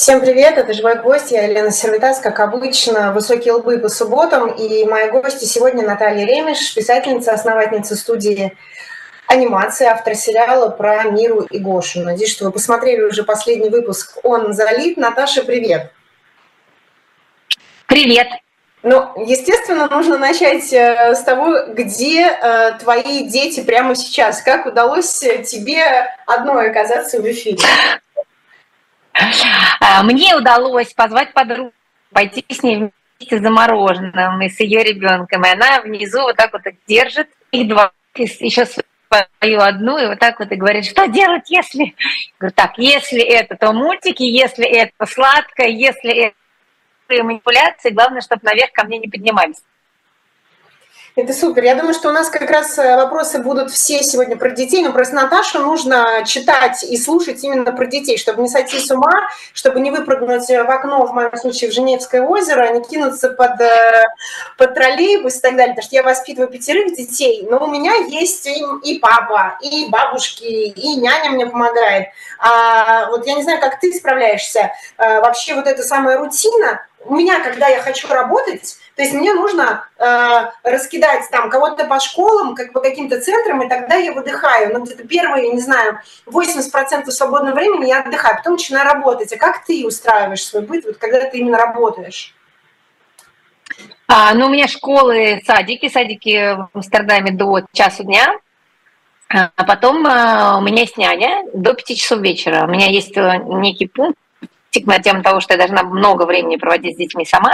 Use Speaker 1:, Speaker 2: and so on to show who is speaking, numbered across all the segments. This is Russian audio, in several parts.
Speaker 1: Всем привет, это «Живой гость», я Елена Сервитас, как обычно, «Высокие лбы» по субботам, и мои гости сегодня Наталья Ремеш, писательница, основательница студии анимации, автор сериала про Миру и Гошу. Надеюсь, что вы посмотрели уже последний выпуск «Он залит». Наташа, привет!
Speaker 2: Привет!
Speaker 1: Ну, естественно, нужно начать э, с того, где э, твои дети прямо сейчас. Как удалось тебе одной оказаться в эфире?
Speaker 2: А, мне удалось позвать подругу, пойти с ней вместе за мороженым и с ее ребенком. И она внизу вот так вот держит их два, еще свою одну, и вот так вот и говорит, что делать, если... Говорю, так, если это, то мультики, если это сладкое, если это манипуляции, главное, чтобы наверх ко мне не поднимались.
Speaker 1: Это супер. Я думаю, что у нас как раз э, вопросы будут все сегодня про детей, но просто Наташу нужно читать и слушать именно про детей, чтобы не сойти с ума, чтобы не выпрыгнуть в окно, в моем случае, в Женевское озеро, не кинуться под, э, под троллейбус и так далее. Потому что я воспитываю пятерых детей, но у меня есть и, и папа, и бабушки, и няня мне помогает. А вот я не знаю, как ты справляешься. А, вообще вот эта самая рутина, у меня, когда я хочу работать, то есть мне нужно э, раскидать там кого-то по школам, как по каким-то центрам, и тогда я выдыхаю. Ну, где-то первые, не знаю, 80% свободного времени я отдыхаю, потом начинаю работать. А как ты устраиваешь свой быт, вот когда ты именно работаешь?
Speaker 2: А, ну, у меня школы, садики, садики в Амстердаме до часу дня, а потом а, у меня есть няня до 5 часов вечера. У меня есть э, некий пункт, на тему того, что я должна много времени проводить с детьми сама,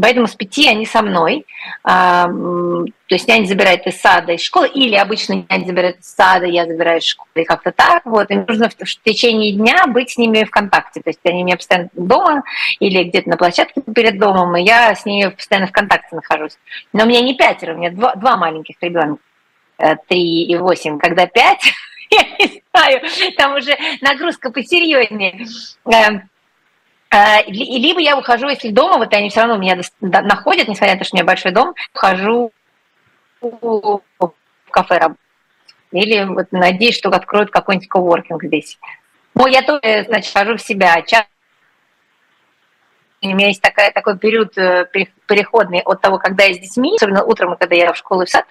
Speaker 2: поэтому с пяти они со мной. А, то есть няня забирает из сада, из школы, или обычно няня забирает из сада, я забираю из школы, и как-то так. Вот. И нужно в течение дня быть с ними в контакте. То есть они у меня постоянно дома или где-то на площадке перед домом, и я с ними постоянно в контакте нахожусь. Но у меня не пятеро, у меня два, два маленьких ребенка, э, три и восемь. Когда пять, я не знаю, там уже нагрузка посерьезнее эм, Э, либо я ухожу, если дома, вот они все равно меня находят, несмотря на то, что у меня большой дом, ухожу в кафе работать. Или вот надеюсь, что откроют какой-нибудь коворкинг здесь. Ну, я тоже, значит, хожу в себя. Часто у меня есть такая, такой период э, переходный от того, когда я с детьми, особенно утром, когда я в школу и в сад,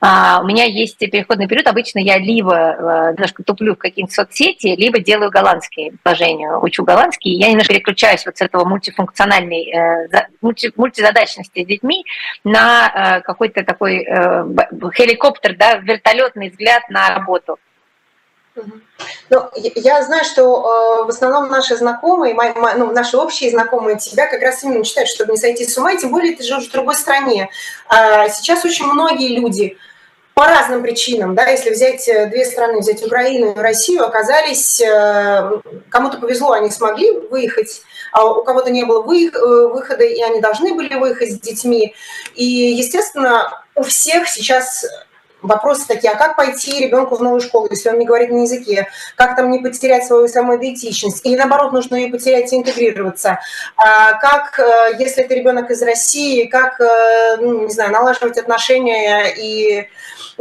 Speaker 2: а, у меня есть переходный период. Обычно я либо э, немножко туплю в какие-нибудь соцсети, либо делаю голландские положения, учу голландский. Я немножко переключаюсь вот с этого мультифункциональной, э, мульти, мультизадачности с детьми на какой-то такой хеликоптер, да, вертолетный взгляд на работу.
Speaker 1: Ну, я знаю, что э, в основном наши знакомые, мои, ну, наши общие знакомые тебя как раз именно читают, чтобы не сойти с ума, и тем более ты живешь в другой стране. А сейчас очень многие люди по разным причинам, да, если взять э, две страны, взять Украину и Россию, оказались, э, кому-то повезло, они смогли выехать, а у кого-то не было выхода, и они должны были выехать с детьми. И, естественно, у всех сейчас Вопросы такие, а как пойти ребенку в новую школу, если он не говорит на языке? Как там не потерять свою самоидентичность? Или наоборот, нужно ее потерять и интегрироваться? А как, э, если это ребенок из России, как, э, ну, не знаю, налаживать отношения и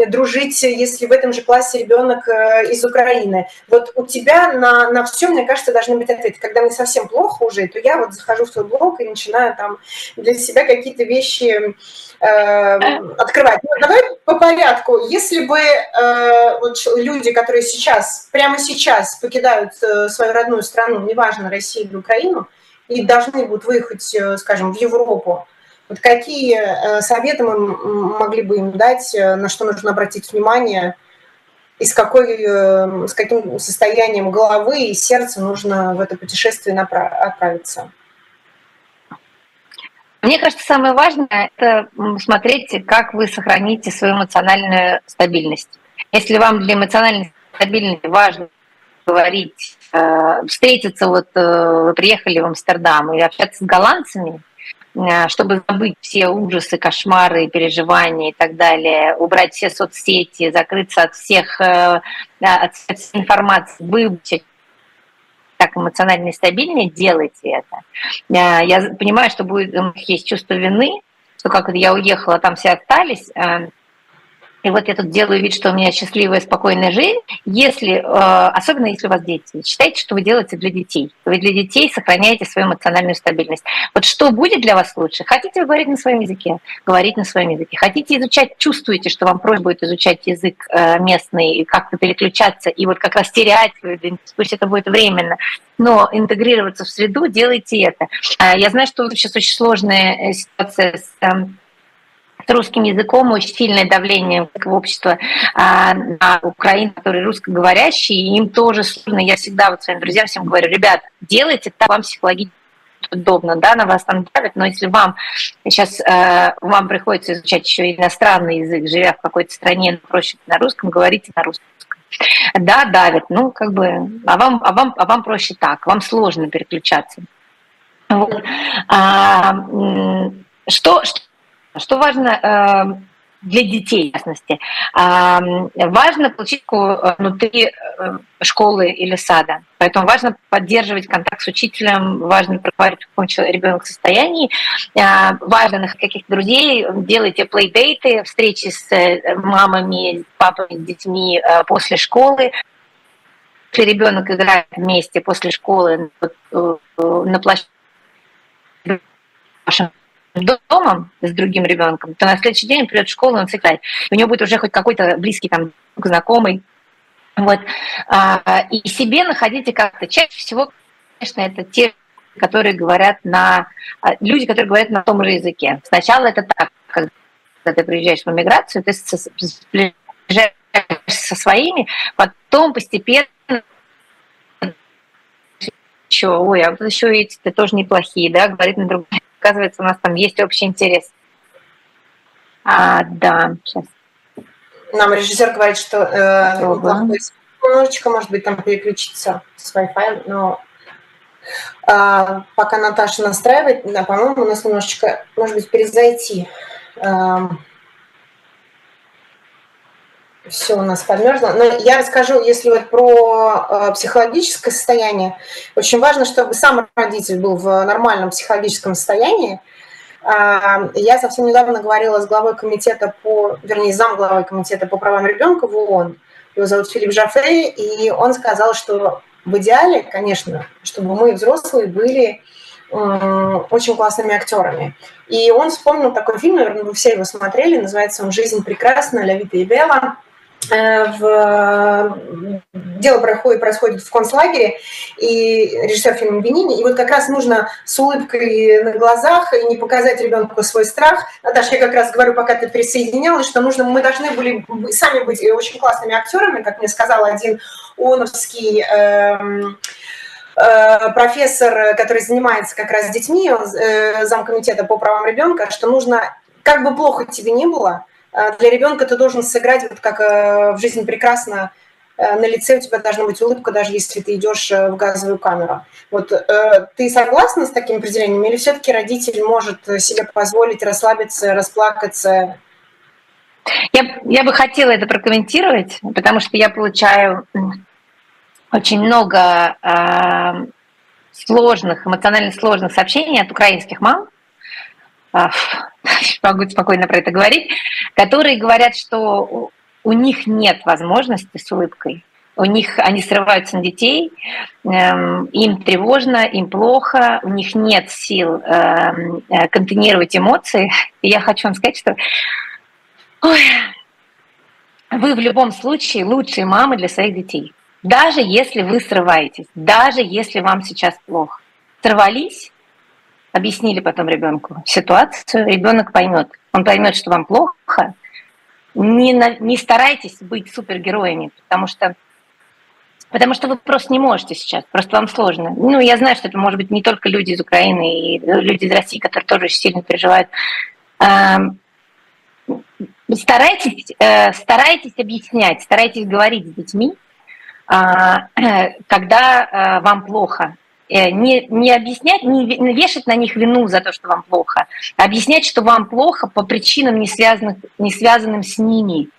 Speaker 1: дружить, если в этом же классе ребенок э, из Украины. Вот у тебя на, на все, мне кажется, должны быть ответы. Когда мне совсем плохо уже, то я вот захожу в свой блог и начинаю там для себя какие-то вещи э, открывать. Ну, давай по порядку. Если бы э, вот люди, которые сейчас, прямо сейчас покидают э, свою родную страну, неважно, Россию или Украину, и должны будут выехать, э, скажем, в Европу, вот какие э, советы мы могли бы им дать, э, на что нужно обратить внимание, и с, какой, э, с каким состоянием головы и сердца нужно в это путешествие отправиться?
Speaker 2: Мне кажется, самое важное – это смотреть, как вы сохраните свою эмоциональную стабильность. Если вам для эмоциональной стабильности важно говорить, встретиться, вот вы приехали в Амстердам и общаться с голландцами – Э, чтобы забыть все ужасы, кошмары, переживания и так далее, убрать все соцсети, закрыться от всех э, от информации, выучить так эмоционально стабильнее, делайте это. Э, я понимаю, что будет, у них есть чувство вины, что как я уехала, там все остались, и вот я тут делаю вид, что у меня счастливая, спокойная жизнь. Если, э, особенно если у вас дети, считайте, что вы делаете для детей. Вы для детей сохраняете свою эмоциональную стабильность. Вот что будет для вас лучше? Хотите вы говорить на своем языке? Говорить на своем языке. Хотите изучать, чувствуете, что вам проще будет изучать язык э, местный и как-то переключаться, и вот как раз терять свою пусть это будет временно, но интегрироваться в среду, делайте это. А я знаю, что сейчас очень сложная ситуация с эм, с русским языком очень сильное давление в общество а, на Украину, которые русскоговорящие, и им тоже сложно. Я всегда вот своим друзьям всем говорю, ребят, делайте так, вам психологически удобно, да, на вас там давят, но если вам сейчас э, вам приходится изучать еще иностранный язык, живя в какой-то стране, проще на русском, говорите на русском. Да, давят, ну, как бы, а вам, а вам, а вам проще так, вам сложно переключаться. Вот. А, что, что что важно э, для детей, в частности? Важно получить э, внутри э, школы или сада. Поэтому важно поддерживать контакт с учителем, важно проговорить, в каком ребенок состоянии, важно находить каких-то друзей, делайте плейдейты, встречи с мамами, папами, с детьми после школы. Если ребенок играет вместе после школы на площадке домом с другим ребенком, то на следующий день он придет в школу, он сыграет. У него будет уже хоть какой-то близкий там знакомый. Вот. А, и себе находите как-то. Чаще всего, конечно, это те, которые говорят на... А, люди, которые говорят на том же языке. Сначала это так, когда ты приезжаешь в эмиграцию, ты приезжаешь со своими, потом постепенно еще, ой, а вот еще эти-то тоже неплохие, да, говорит на другом оказывается, у нас там есть общий интерес. А, да, сейчас.
Speaker 1: Нам режиссер говорит, что э, немножечко, может быть, там переключиться с Wi-Fi, но э, пока Наташа настраивает, да, по-моему, у нас немножечко, может быть, перезайти. Э, все у нас подмерзло. Но я расскажу, если вот про э, психологическое состояние, очень важно, чтобы сам родитель был в нормальном психологическом состоянии. Э, я совсем недавно говорила с главой комитета по, вернее, зам главой комитета по правам ребенка в ООН. Его зовут Филипп Жафе, и он сказал, что в идеале, конечно, чтобы мы, взрослые, были очень классными актерами. И он вспомнил такой фильм, наверное, вы все его смотрели, называется он «Жизнь прекрасна», Лявита и Белла. Э, в... дело происходит, происходит в концлагере, и режиссер фильма Бенини, и вот как раз нужно с улыбкой на глазах и не показать ребенку свой страх. Наташа, я как раз говорю, пока ты присоединялась, что нужно, мы должны были сами быть очень классными актерами, как мне сказал один ООНовский эм, э, профессор, который занимается как раз с детьми, э, замкомитета по правам ребенка, что нужно, как бы плохо тебе ни было, для ребенка ты должен сыграть, вот как э, в жизни прекрасно, э, на лице у тебя должна быть улыбка, даже если ты идешь э, в газовую камеру. Вот ты согласна с таким определением, или все-таки родитель может себе позволить расслабиться, расплакаться?
Speaker 2: Я, я бы хотела это прокомментировать, потому что я получаю очень много э, сложных, эмоционально сложных сообщений от украинских мам, могу спокойно про это говорить, которые говорят, что у них нет возможности с улыбкой. У них они срываются на детей, эм, им тревожно, им плохо, у них нет сил эм, э, контейнировать эмоции. И я хочу вам сказать, что ой, вы в любом случае лучшие мамы для своих детей. Даже если вы срываетесь, даже если вам сейчас плохо. Сорвались, объяснили потом ребенку ситуацию, ребенок поймет. Он поймет, что вам плохо. Не, на, не старайтесь быть супергероями, потому что Потому что вы просто не можете сейчас, просто вам сложно. Ну, я знаю, что это может быть не только люди из Украины и люди из России, которые тоже очень сильно переживают. Старайтесь, э, старайтесь объяснять, старайтесь говорить с детьми, а, когда э, вам плохо. Э, не, не объяснять, не вешать на них вину за то, что вам плохо, а объяснять, что вам плохо по причинам, не, связанных, не связанным с ними.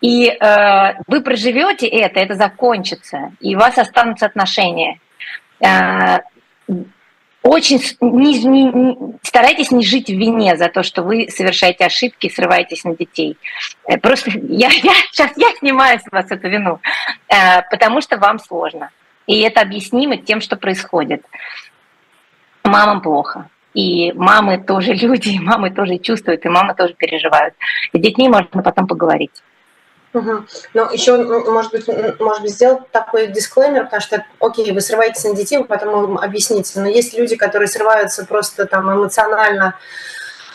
Speaker 2: И э, вы проживете это, это закончится, и у вас останутся отношения. Э, очень не, не, старайтесь не жить в вине за то, что вы совершаете ошибки и срываетесь на детей. Э, просто я, я сейчас я снимаю с вас эту вину, э, потому что вам сложно. И это объяснимо тем, что происходит. Мамам плохо. И мамы тоже люди, и мамы тоже чувствуют, и мамы тоже переживают. С детьми можно потом поговорить.
Speaker 1: Угу. Ну, еще, может быть, может быть, сделать такой дисклеймер, потому что, окей, вы срываетесь на детей, вы потом им объясните, но есть люди, которые срываются просто там эмоционально,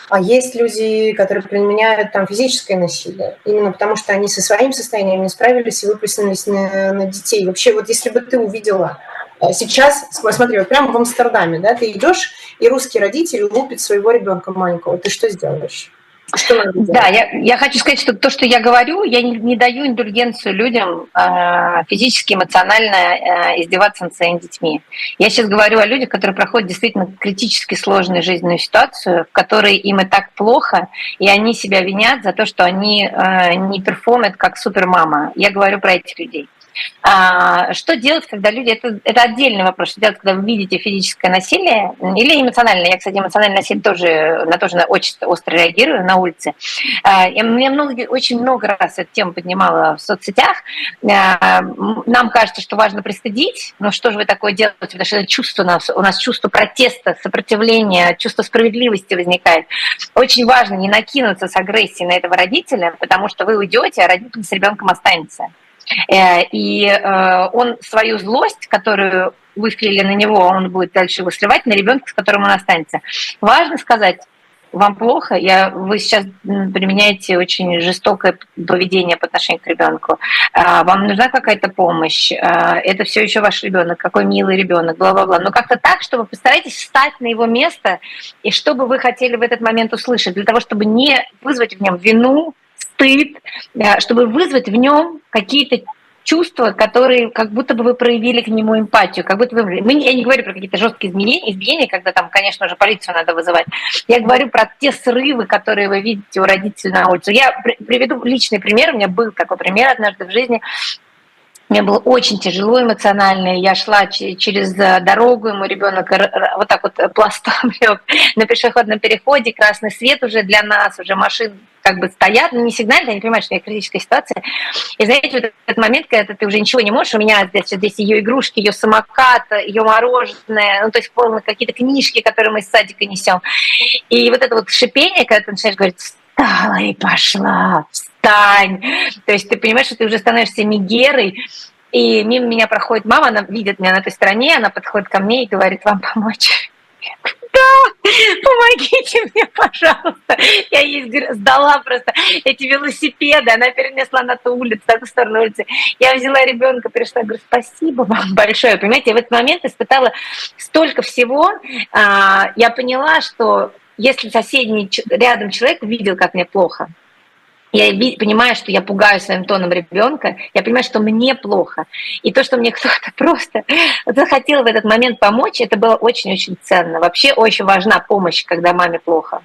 Speaker 1: а есть люди, которые применяют там физическое насилие, именно потому что они со своим состоянием не справились и выплеснулись на, на детей. Вообще, вот если бы ты увидела э, сейчас, смотри, вот прямо в Амстердаме, да, ты идешь, и русский родитель лупит своего ребенка маленького, ты что сделаешь?
Speaker 2: Да, я, я хочу сказать, что то, что я говорю, я не, не даю индульгенцию людям э, физически, эмоционально э, издеваться над своими детьми. Я сейчас говорю о людях, которые проходят действительно критически сложную жизненную ситуацию, в которой им и так плохо, и они себя винят за то, что они э, не перформят как супермама. Я говорю про этих людей. А, что делать, когда люди... Это, это отдельный вопрос. Что делать, когда вы видите физическое насилие или эмоциональное? Я, кстати, эмоциональное насилие тоже, на тоже очень остро реагирую на улице. А, я, много, очень много раз эту тему поднимала в соцсетях. А, нам кажется, что важно пристыдить, но что же вы такое делаете? Потому что это чувство у нас, у нас чувство протеста, сопротивления, чувство справедливости возникает. Очень важно не накинуться с агрессией на этого родителя, потому что вы уйдете, а родитель с ребенком останется. Э, и э, он свою злость, которую вы на него, он будет дальше его сливать на ребенка, с которым он останется. Важно сказать, вам плохо, я, вы сейчас применяете очень жестокое поведение по отношению к ребенку, а, вам нужна какая-то помощь, это все еще ваш ребенок, какой милый ребенок, бла-бла-бла. Но как-то так, чтобы постарайтесь встать на его место, и что бы вы хотели в этот момент услышать, для того, чтобы не вызвать в нем вину, стыд, э, чтобы вызвать в нем какие-то чувства, которые как будто бы вы проявили к нему эмпатию, как будто вы... Мы, я не говорю про какие-то жесткие изменения, изменения, когда там, конечно же, полицию надо вызывать. Я говорю про те срывы, которые вы видите у родителей на улице. Я приведу личный пример. У меня был такой пример однажды в жизни. Мне было очень тяжело эмоционально. Я шла через э, дорогу, и мой ребенок вот так вот пластом лег на пешеходном переходе, красный свет уже для нас, уже машин как бы стоят, но не сигнальные, они понимают, что я критическая ситуация. И знаете, вот этот момент, когда ты уже ничего не можешь, у меня здесь, здесь ее игрушки, ее самокат, ее мороженое, ну, то есть полно какие-то книжки, которые мы из садика несем. И вот это вот шипение, когда ты начинаешь говорить, встала и пошла, встань. То есть ты понимаешь, что ты уже становишься мигерой, и мимо меня проходит мама, она видит меня на той стороне, она подходит ко мне и говорит, вам помочь? Да, помогите мне, пожалуйста. Я ей сдала просто эти велосипеды, она перенесла на ту улицу, на ту сторону улицы. Я взяла ребенка, пришла, говорю, спасибо вам большое. Понимаете, я в этот момент испытала столько всего. А, я поняла, что если соседний рядом человек видел, как мне плохо, я понимаю, что я пугаю своим тоном ребенка, я понимаю, что мне плохо. И то, что мне кто-то просто захотел в этот момент помочь, это было очень-очень ценно. Вообще очень важна помощь, когда маме плохо.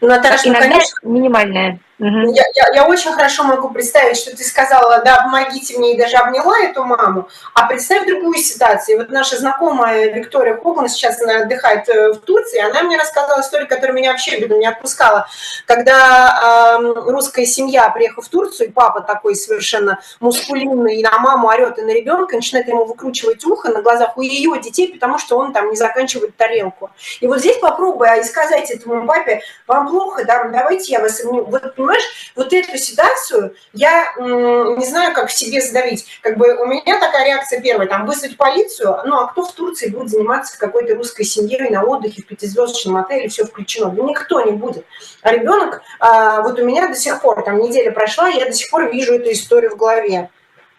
Speaker 1: Наташа, Иногда ну, конечно, минимальная. Угу. Я, я, я очень хорошо могу представить, что ты сказала, да, помогите мне, и даже обняла эту маму. А представь другую ситуацию. Вот наша знакомая Виктория Коган сейчас она отдыхает э, в Турции, она мне рассказала историю, которая меня вообще не отпускала. Когда э, русская семья приехала в Турцию, и папа такой совершенно мускулинный, и на маму орет, и на ребенка, начинает ему выкручивать ухо на глазах у ее детей, потому что он там не заканчивает тарелку. И вот здесь попробуй а, сказать этому папе, вам плохо, да, давайте я вас... Вот, понимаешь, вот эту ситуацию я не знаю, как в себе задавить. Как бы у меня такая реакция первая, там, вызвать полицию, ну, а кто в Турции будет заниматься какой-то русской семьей на отдыхе в пятизвездочном отеле, все включено? Да никто не будет. А ребенок, а, вот у меня до сих пор, там, неделя прошла, я до сих пор вижу эту историю в голове.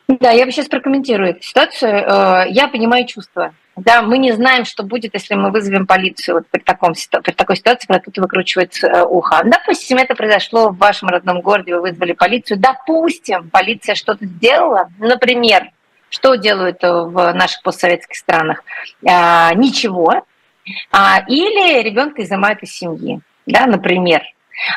Speaker 2: Да, я бы сейчас прокомментирую эту ситуацию. Э, я понимаю чувства. Да, мы не знаем, что будет, если мы вызовем полицию вот при, таком, при такой ситуации, когда кто-то выкручивает э, ухо. Допустим, это произошло в вашем родном городе, вы вызвали полицию. Допустим, полиция что-то сделала. Например, что делают в наших постсоветских странах? А, ничего. А, или ребенка изымают из семьи, да, например.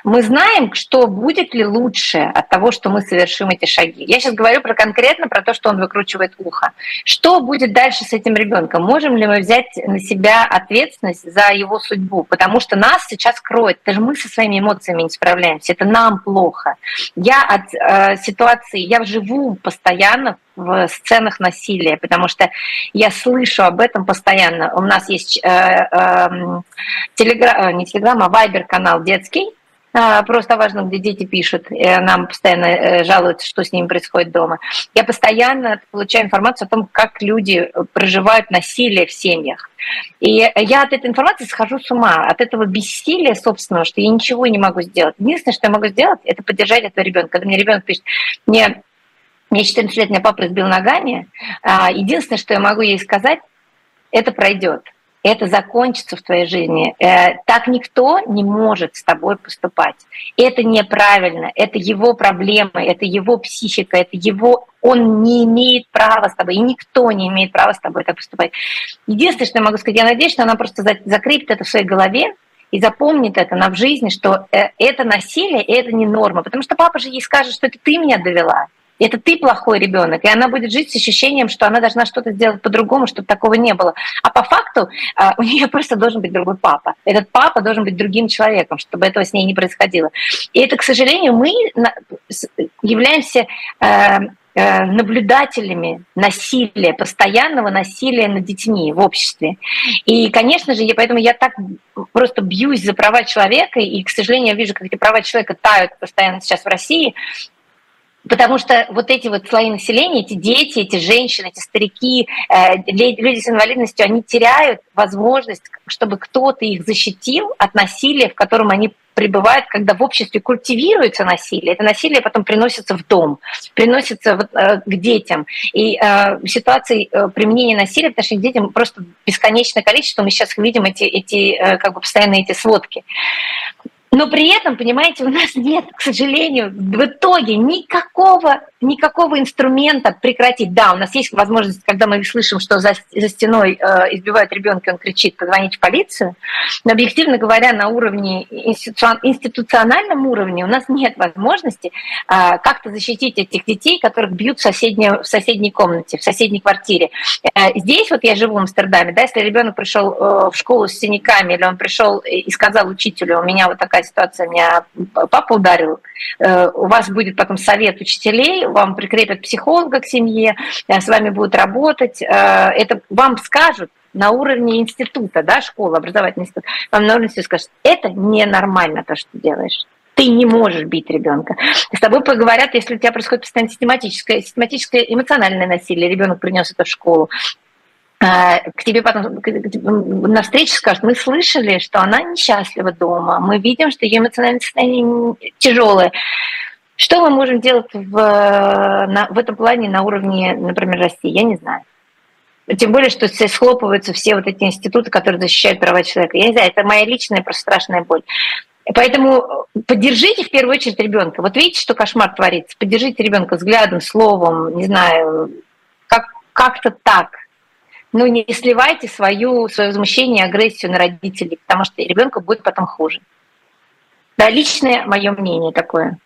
Speaker 2: Мы знаем, что будет ли лучше от того, что мы совершим эти шаги. Я сейчас говорю про конкретно про то, что он выкручивает ухо. Что будет дальше с этим ребенком? Можем ли мы взять на себя ответственность за его судьбу? Потому что нас сейчас кроет. Это же мы со своими эмоциями не справляемся. Это нам плохо. Я от э, ситуации, я живу постоянно в сценах насилия, потому что я слышу об этом постоянно. У нас есть э, э, телегра... Э, не телеграм, а вайбер канал детский, просто важно, где дети пишут, нам постоянно э, жалуются, что с ними происходит дома. Я постоянно получаю информацию о том, как люди проживают насилие в семьях. И я от этой информации схожу с ума, от этого бессилия собственного, что я ничего не могу сделать. Единственное, что я могу сделать, это поддержать этого ребенка. Когда мне ребенок пишет, мне мне 14 лет, меня папа избил ногами. А, единственное, что я могу ей сказать, это пройдет. Это закончится в твоей жизни. Э, так никто не может с тобой поступать. Это неправильно, это его проблемы, это его психика, это его... Он не имеет права с тобой, и никто не имеет права с тобой так поступать. Единственное, что я могу сказать, я надеюсь, что она просто закрепит это в своей голове, и запомнит это на в жизни, что э, это насилие, и это не норма. Потому что папа же ей скажет, что это ты меня довела это ты плохой ребенок, и она будет жить с ощущением, что она должна что-то сделать по-другому, чтобы такого не было. А по факту а, у нее просто должен быть другой папа. Этот папа должен быть другим человеком, чтобы этого с ней не происходило. И это, к сожалению, мы являемся э, э, наблюдателями насилия, постоянного насилия над детьми в обществе. И, конечно же, я, поэтому я так просто бьюсь за права человека, и, к сожалению, я вижу, как эти права человека тают постоянно сейчас в России, Потому что вот эти вот слои населения, эти дети, эти женщины, эти старики, э, люди с инвалидностью, они теряют возможность, чтобы кто-то их защитил от насилия, в котором они пребывают, когда в обществе культивируется насилие. Это насилие потом приносится в дом, приносится э, к детям. И э, ситуации э, применения насилия в отношении к детям просто бесконечное количество. Мы сейчас видим эти, эти как бы постоянно эти сводки. Но при этом, понимаете, у нас нет, к сожалению, в итоге никакого, никакого инструмента прекратить. Да, у нас есть возможность, когда мы слышим, что за, за стеной э, избивают ребенка, он кричит, позвонить в полицию. Но объективно говоря, на уровне институциональном уровне у нас нет возможности э, как-то защитить этих детей, которых бьют в соседней, в соседней комнате, в соседней квартире. Э, здесь вот я живу в Амстердаме, да, если ребенок пришел э, в школу с синяками, или он пришел и сказал учителю, у меня вот такая ситуация, меня папа ударил, э, у вас будет потом совет учителей, вам прикрепят психолога к семье, э, с вами будут работать, э, это вам скажут, на уровне института, да, школы, образовательный институт, вам на уровне института скажут, это ненормально то, что делаешь. Ты не можешь бить ребенка. С тобой поговорят, если у тебя происходит постоянно систематическое, систематическое эмоциональное насилие, ребенок принес это в школу, а, к тебе потом на встрече скажут, мы слышали, что она несчастлива дома, мы видим, что ее эмоциональное состояние тяжелое. Что мы можем делать в, на, в этом плане на уровне, например, России? Я не знаю. Тем более, что схлопываются все вот эти институты, которые защищают права человека. Я не знаю, это моя личная просто страшная боль. Поэтому поддержите в первую очередь ребенка. Вот видите, что кошмар творится. Поддержите ребенка взглядом, словом, не знаю, как, как-то так ну, не сливайте свою, свое возмущение, агрессию на родителей, потому что ребенку будет потом хуже. Да, личное мое мнение такое.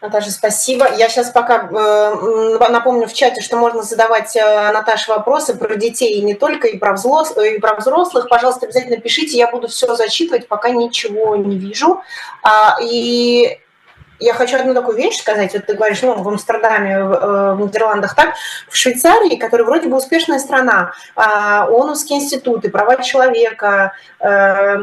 Speaker 1: Наташа, спасибо. Я сейчас пока э, напомню в чате, что можно задавать э, Наташе вопросы про детей и не только, и про, взрослых, и про взрослых. Пожалуйста, обязательно пишите, я буду все зачитывать, пока ничего не вижу. А, и я хочу одну такую вещь сказать. Вот ты говоришь, ну, в Амстердаме, в, э, Нидерландах так. В Швейцарии, которая вроде бы успешная страна, а, ООНовские институты, права человека, э,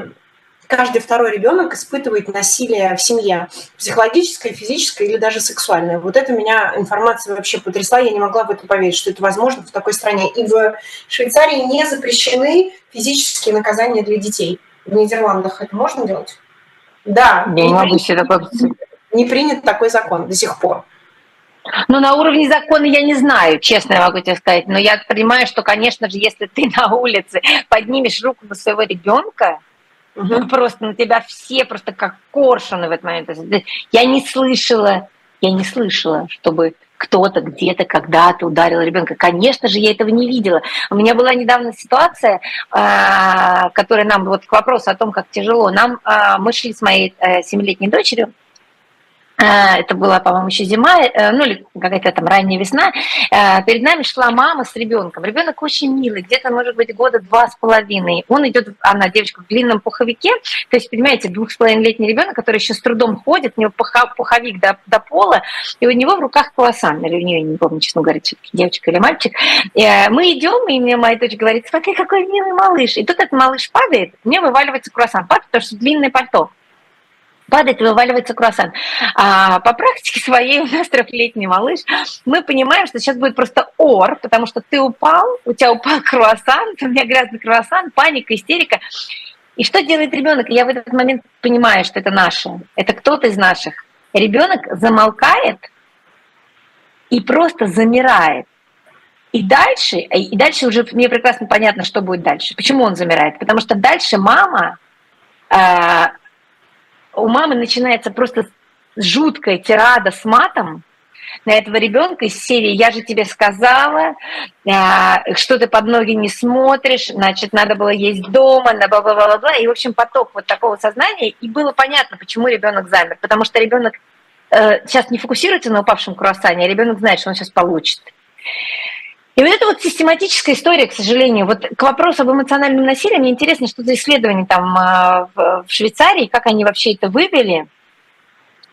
Speaker 1: каждый второй ребенок испытывает насилие в семье, психологическое, физическое или даже сексуальное. Вот это меня информация вообще потрясла, я не могла в это поверить, что это возможно в такой стране. И в Швейцарии не запрещены физические наказания для детей. В Нидерландах это можно делать? Да.
Speaker 2: Я не могу себе такое
Speaker 1: не принят такой закон до сих пор.
Speaker 2: Ну, на уровне закона я не знаю, честно я могу тебе сказать, но я понимаю, что, конечно же, если ты на улице поднимешь руку на своего ребенка, угу. просто на тебя все просто как коршуны в этот момент. Я не слышала, я не слышала, чтобы кто-то где-то когда-то ударил ребенка. Конечно же, я этого не видела. У меня была недавно ситуация, а, которая нам, вот к вопросу о том, как тяжело, нам, а, мы шли с моей э, семилетней дочерью это была, по-моему, еще зима, э, ну или какая-то там ранняя весна, э, перед нами шла мама с ребенком. Ребенок очень милый, где-то, может быть, года два с половиной. Он идет, она девочка в длинном пуховике, то есть, понимаете, двух с половиной летний ребенок, который еще с трудом ходит, у него пуховик до, до пола, и у него в руках круассан, или у нее, не помню, честно говоря, все-таки девочка или мальчик. Мы идем, и мне моя дочь говорит, смотри, какой милый малыш. И тут этот малыш падает, мне вываливается круассан, падает, потому что длинное пальто падает и вываливается круассан. А по практике своей у нас трехлетний малыш, мы понимаем, что сейчас будет просто ор, потому что ты упал, у тебя упал круассан, у меня грязный круассан, паника, истерика. И что делает ребенок? Я в этот момент понимаю, что это наше, это кто-то из наших. Ребенок замолкает и просто замирает. И дальше, и дальше уже мне прекрасно понятно, что будет дальше. Почему он замирает? Потому что дальше мама а, у мамы начинается просто жуткая тирада с матом на этого ребенка из серии «Я же тебе сказала», а, что ты под ноги не смотришь, значит, надо было есть дома, на бла бла бла бла И, в общем, поток вот такого сознания. И было понятно, почему ребенок замер. Потому что ребенок э, сейчас не фокусируется на упавшем круассане, а ребенок знает, что он сейчас получит. И вот это вот систематическая история, к сожалению. Вот к вопросу об эмоциональном насилии, мне интересно, что за исследование там а, в Швейцарии, как они вообще это вывели.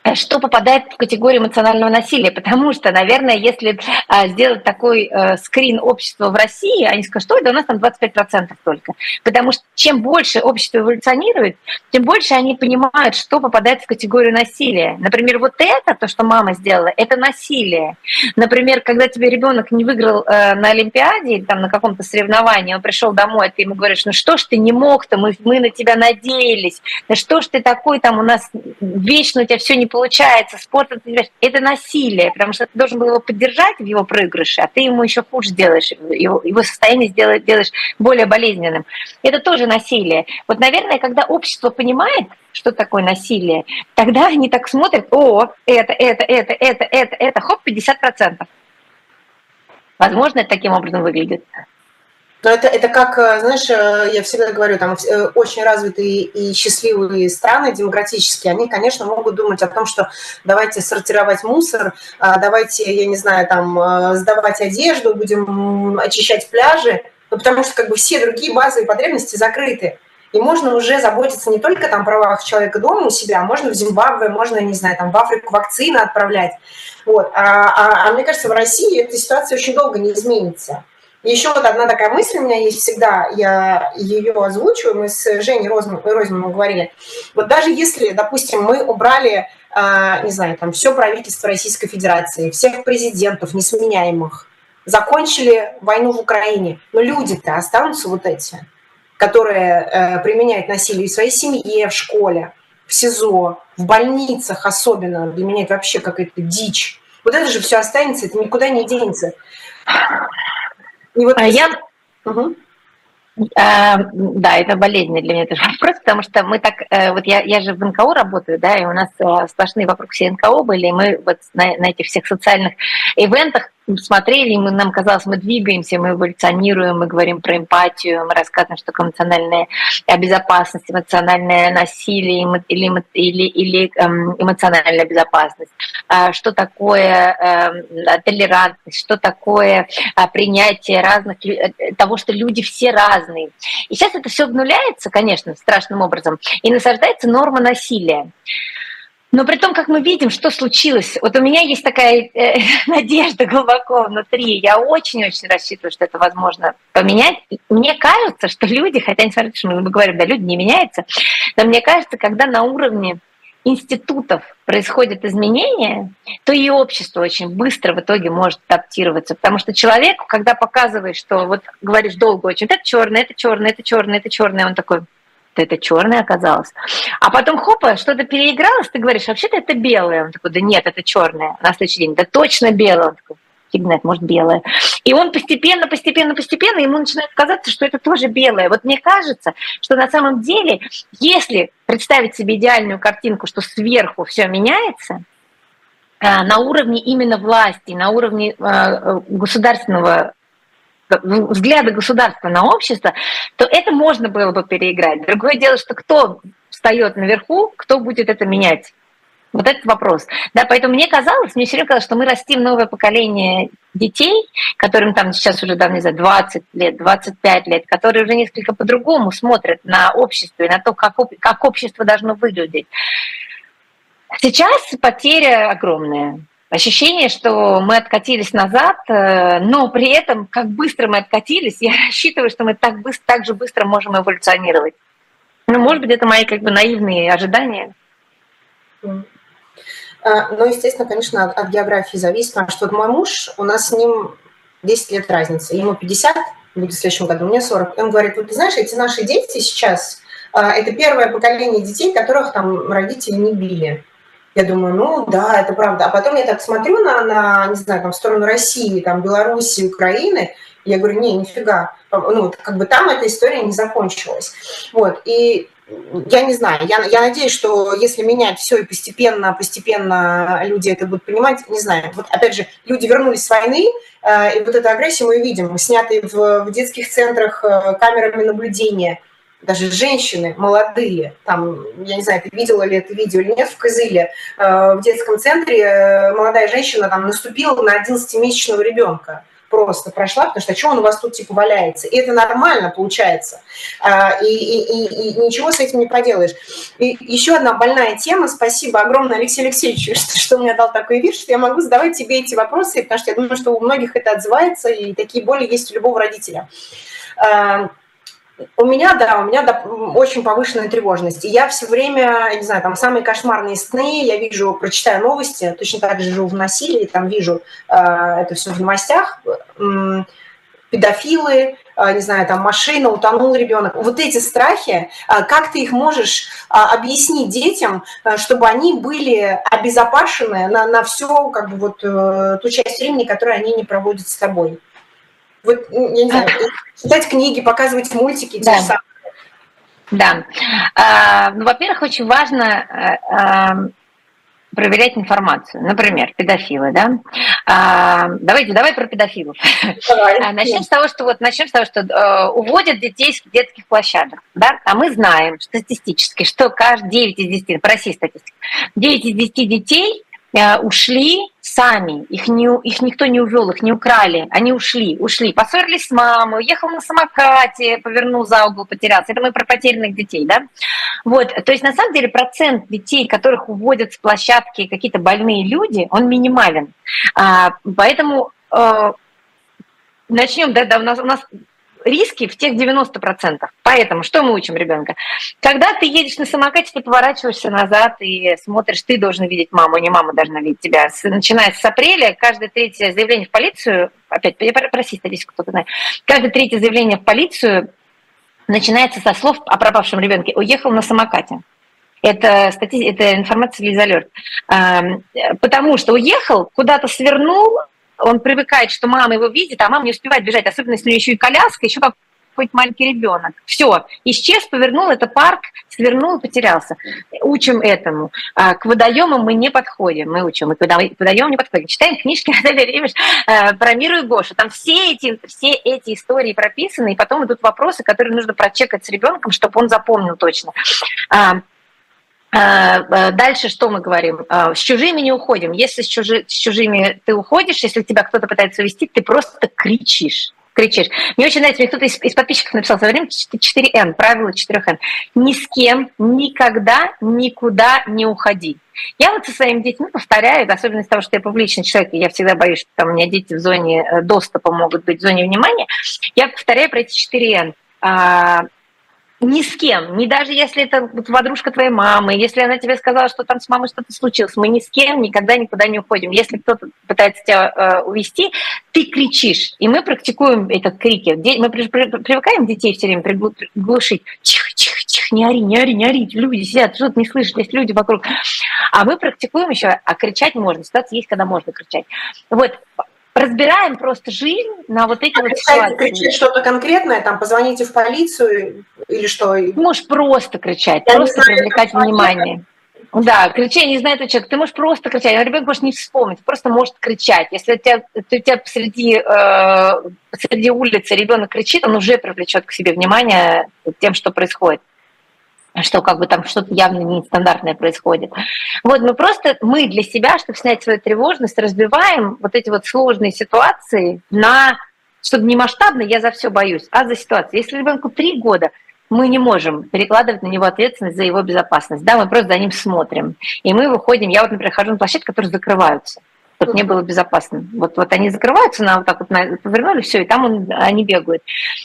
Speaker 2: Э, что попадает в категорию эмоционального насилия, потому что, наверное, если а, сделать такой а, скрин общества в России, они скажут, что да у нас там 25% только. Потому что чем больше общество эволюционирует, тем больше они понимают, что попадает в категорию насилия. Например, вот это, то, что мама сделала, это насилие. Например, когда тебе ребенок не выиграл э, на Олимпиаде или там на каком-то соревновании, он пришел домой, а ты ему говоришь, ну что ж ты не мог-то, мы, мы на тебя надеялись, да что ж ты такой, там у нас вечно у тебя все не получается, спорт это насилие, потому что ты должен был его поддержать в его проигрыше, а ты ему еще хуже делаешь, его, его состояние сделаешь, делаешь более болезненным. Это тоже насилие. Вот, наверное, когда общество понимает, что такое насилие, тогда они так смотрят, о, это, это, это, это, это, это, хоп, 50%. Возможно, это таким образом выглядит.
Speaker 1: Но это, это как, э, знаешь, э, я всегда говорю, там э, очень развитые и счастливые страны демократические, они, конечно, могут думать о том, что давайте сортировать мусор, а давайте, я не знаю, там сдавать одежду, будем очищать пляжи, ну, потому что как бы все другие базовые потребности закрыты. И можно уже заботиться не только там, о правах человека дома у себя, можно в Зимбабве, можно, не знаю, там в Африку вакцины отправлять. Вот. А, а, а мне кажется, в России эта ситуация очень долго не изменится. Еще вот одна такая мысль у меня есть всегда, я ее озвучиваю, мы с Женей Розманом говорили. Вот даже если, допустим, мы убрали, а, не знаю, там все правительство Российской Федерации, всех президентов несменяемых, закончили войну в Украине, но люди-то останутся вот эти, которые э, применяют насилие в своей семье, в школе, в СИЗО, в больницах особенно. Для меня это вообще какая-то дичь. Вот это же все останется, это никуда не денется.
Speaker 2: И вот а я... Угу. А, да, это болезненный для меня тоже вопрос, потому что мы так, э, вот я, я же в НКО работаю, да, и у нас э, сплошные вокруг все НКО были, и мы вот на, на этих всех социальных ивентах смотрели, мы, нам казалось, мы двигаемся, мы эволюционируем, мы говорим про эмпатию, мы рассказываем, что такое эмоциональная безопасность, эмоциональное насилие или, или, или эм, эмоциональная безопасность, а, что такое эм, толерантность, что такое а, принятие разных, э, того, что люди все разные. И сейчас это все обнуляется, конечно, страшным образом, и насаждается норма насилия. Но при том, как мы видим, что случилось, вот у меня есть такая э, надежда глубоко внутри, я очень-очень рассчитываю, что это возможно поменять. Мне кажется, что люди, хотя несмотря на то, что мы говорим, да, люди не меняются, но мне кажется, когда на уровне институтов происходят изменения, то и общество очень быстро в итоге может адаптироваться. Потому что человеку, когда показываешь, что вот говоришь долго очень, это черное, это черное, это черное, это черное, он такой, это черное оказалось. А потом, хопа, что-то переигралось, ты говоришь, вообще-то это белое. Он такой, да нет, это черное. На следующий день, да точно белое. Он такой, фиг знает, может, белое. И он постепенно, постепенно, постепенно, ему начинает казаться, что это тоже белое. Вот мне кажется, что на самом деле, если представить себе идеальную картинку, что сверху все меняется, на уровне именно власти, на уровне государственного взгляда государства на общество, то это можно было бы переиграть. Другое дело, что кто встает наверху, кто будет это менять. Вот этот вопрос. Да, поэтому мне казалось, мне все время казалось, что мы растим новое поколение детей, которым там сейчас уже, там, не знаю, 20 лет, 25 лет, которые уже несколько по-другому смотрят на общество и на то, как, как общество должно выглядеть. Сейчас потеря огромная. Ощущение, что мы откатились назад, э, но при этом, как быстро мы откатились, я рассчитываю, что мы так, быстро, так же быстро можем эволюционировать. Ну, может быть, это мои как бы наивные ожидания.
Speaker 1: А, ну, естественно, конечно, от, от географии зависит, потому что вот мой муж, у нас с ним 10 лет разницы, ему 50, будет в следующем году, мне 40. Он говорит, вот ты знаешь, эти наши дети сейчас, а, это первое поколение детей, которых там родители не били. Я думаю, ну да, это правда. А потом я так смотрю на, на не знаю, там, в сторону России, там, Белоруссии, Украины, я говорю, не, нифига. Ну, как бы там эта история не закончилась. Вот, и я не знаю, я, я надеюсь, что если менять все и постепенно, постепенно люди это будут понимать, не знаю. Вот опять же, люди вернулись с войны, э, и вот эту агрессию мы видим, снятые в, в детских центрах э, камерами наблюдения, даже женщины молодые, там, я не знаю, ты видела ли это видео или нет, в Кызыле, э, в детском центре молодая женщина там наступила на 11-месячного ребенка просто прошла, потому что а что он у вас тут типа валяется? И это нормально получается. А, и, и, и, и ничего с этим не поделаешь. И еще одна больная тема. Спасибо огромное, Алексей Алексеевич, что, что мне дал такой вид, что я могу задавать тебе эти вопросы, потому что я думаю, что у многих это отзывается, и такие боли есть у любого родителя. А, у меня, да, у меня да, очень повышенная тревожность. И я все время, не знаю, там самые кошмарные сны, я вижу, прочитаю новости, точно так же живу в насилии, там вижу э, это все в новостях, э, педофилы, э, не знаю, там машина, утонул ребенок. Вот эти страхи, э, как ты их можешь э, объяснить детям, э, чтобы они были обезопасены на, на всю, как бы вот э, ту часть времени, которую они не проводят с тобой? Вот, я не знаю, читать книги, показывать мультики,
Speaker 2: да. те же самые. Да. А, ну, во-первых, очень важно а, проверять информацию. Например, педофилы, да? А, давайте, давай про педофилов. Давай. А, начнем с того, что вот начнем с того, что э, уводят детей с детских площадок, да? А мы знаем статистически, что каждый 9 из 10, по России статистика, 9 из 10 детей Э, ушли сами, их, не, их никто не увел, их не украли, они ушли, ушли, поссорились с мамой, уехал на самокате, повернул за угол, потерялся. Это мы про потерянных детей, да? Вот, то есть на самом деле процент детей, которых уводят с площадки какие-то больные люди, он минимален. А, поэтому э, начнем, да, да, у нас, у нас риски в тех 90%. Поэтому что мы учим ребенка? Когда ты едешь на самокате, ты поворачиваешься назад и смотришь, ты должен видеть маму, не мама должна видеть тебя. Начиная с апреля, каждое третье заявление в полицию, опять, проси статистику, кто-то знает, каждое третье заявление в полицию начинается со слов о пропавшем ребенке. Уехал на самокате. Это, стати... это информация из алерт. Потому что уехал, куда-то свернул, он привыкает, что мама его видит, а мама не успевает бежать, особенно если у нее еще и коляска, еще какой-то маленький ребенок. Все, исчез, повернул, это парк, свернул, потерялся. Учим этому. А к водоемам мы не подходим, мы учим, мы к водоемам не подходим. Читаем книжки Натальи Ремеш э, про Миру и Гошу. Там все эти, все эти истории прописаны, и потом идут вопросы, которые нужно прочекать с ребенком, чтобы он запомнил точно. А, а, дальше что мы говорим? А, с чужими не уходим. Если с, чужи, с чужими ты уходишь, если тебя кто-то пытается увести, ты просто кричишь кричишь. Мне очень нравится, мне кто-то из, из подписчиков написал за время 4Н, правило 4Н. Ни с кем, никогда, никуда не уходи. Я вот со своими детьми повторяю, особенно из того, что я публичный человек, и я всегда боюсь, что там у меня дети в зоне э, доступа могут быть, в зоне внимания, я повторяю про эти 4Н ни с кем, не даже если это подружка твоей мамы, если она тебе сказала, что там с мамой что-то случилось, мы ни с кем никогда никуда не уходим. Если кто-то пытается тебя э, увести, ты кричишь, и мы практикуем этот крики. Мы привыкаем детей все время приглушить. Тихо, тихо, тихо, не ори, не ори, не ори. Люди сидят, что-то не слышат, есть люди вокруг. А мы практикуем еще, а кричать можно. Ситуация есть, когда можно кричать. Вот разбираем просто жизнь на вот эти а вот
Speaker 1: ситуации. кричать что-то конкретное, там, позвоните в полицию или что?
Speaker 2: Можешь просто кричать, Я просто знаю, привлекать внимание. Да, кричать не знает человек. Ты можешь просто кричать, ребенок может не вспомнить, просто может кричать. Если у тебя, у тебя посреди, э, посреди улицы ребенок кричит, он уже привлечет к себе внимание тем, что происходит что как бы там что-то явно нестандартное происходит. Вот мы просто, мы для себя, чтобы снять свою тревожность, разбиваем вот эти вот сложные ситуации на, чтобы не масштабно, я за все боюсь, а за ситуацию. Если ребенку три года, мы не можем перекладывать на него ответственность за его безопасность. Да, мы просто за ним смотрим. И мы выходим, я вот, например, хожу на площадки, которые закрываются чтобы не было безопасно. Вот, вот они закрываются, на вот так вот повернули, все, и там он, они бегают.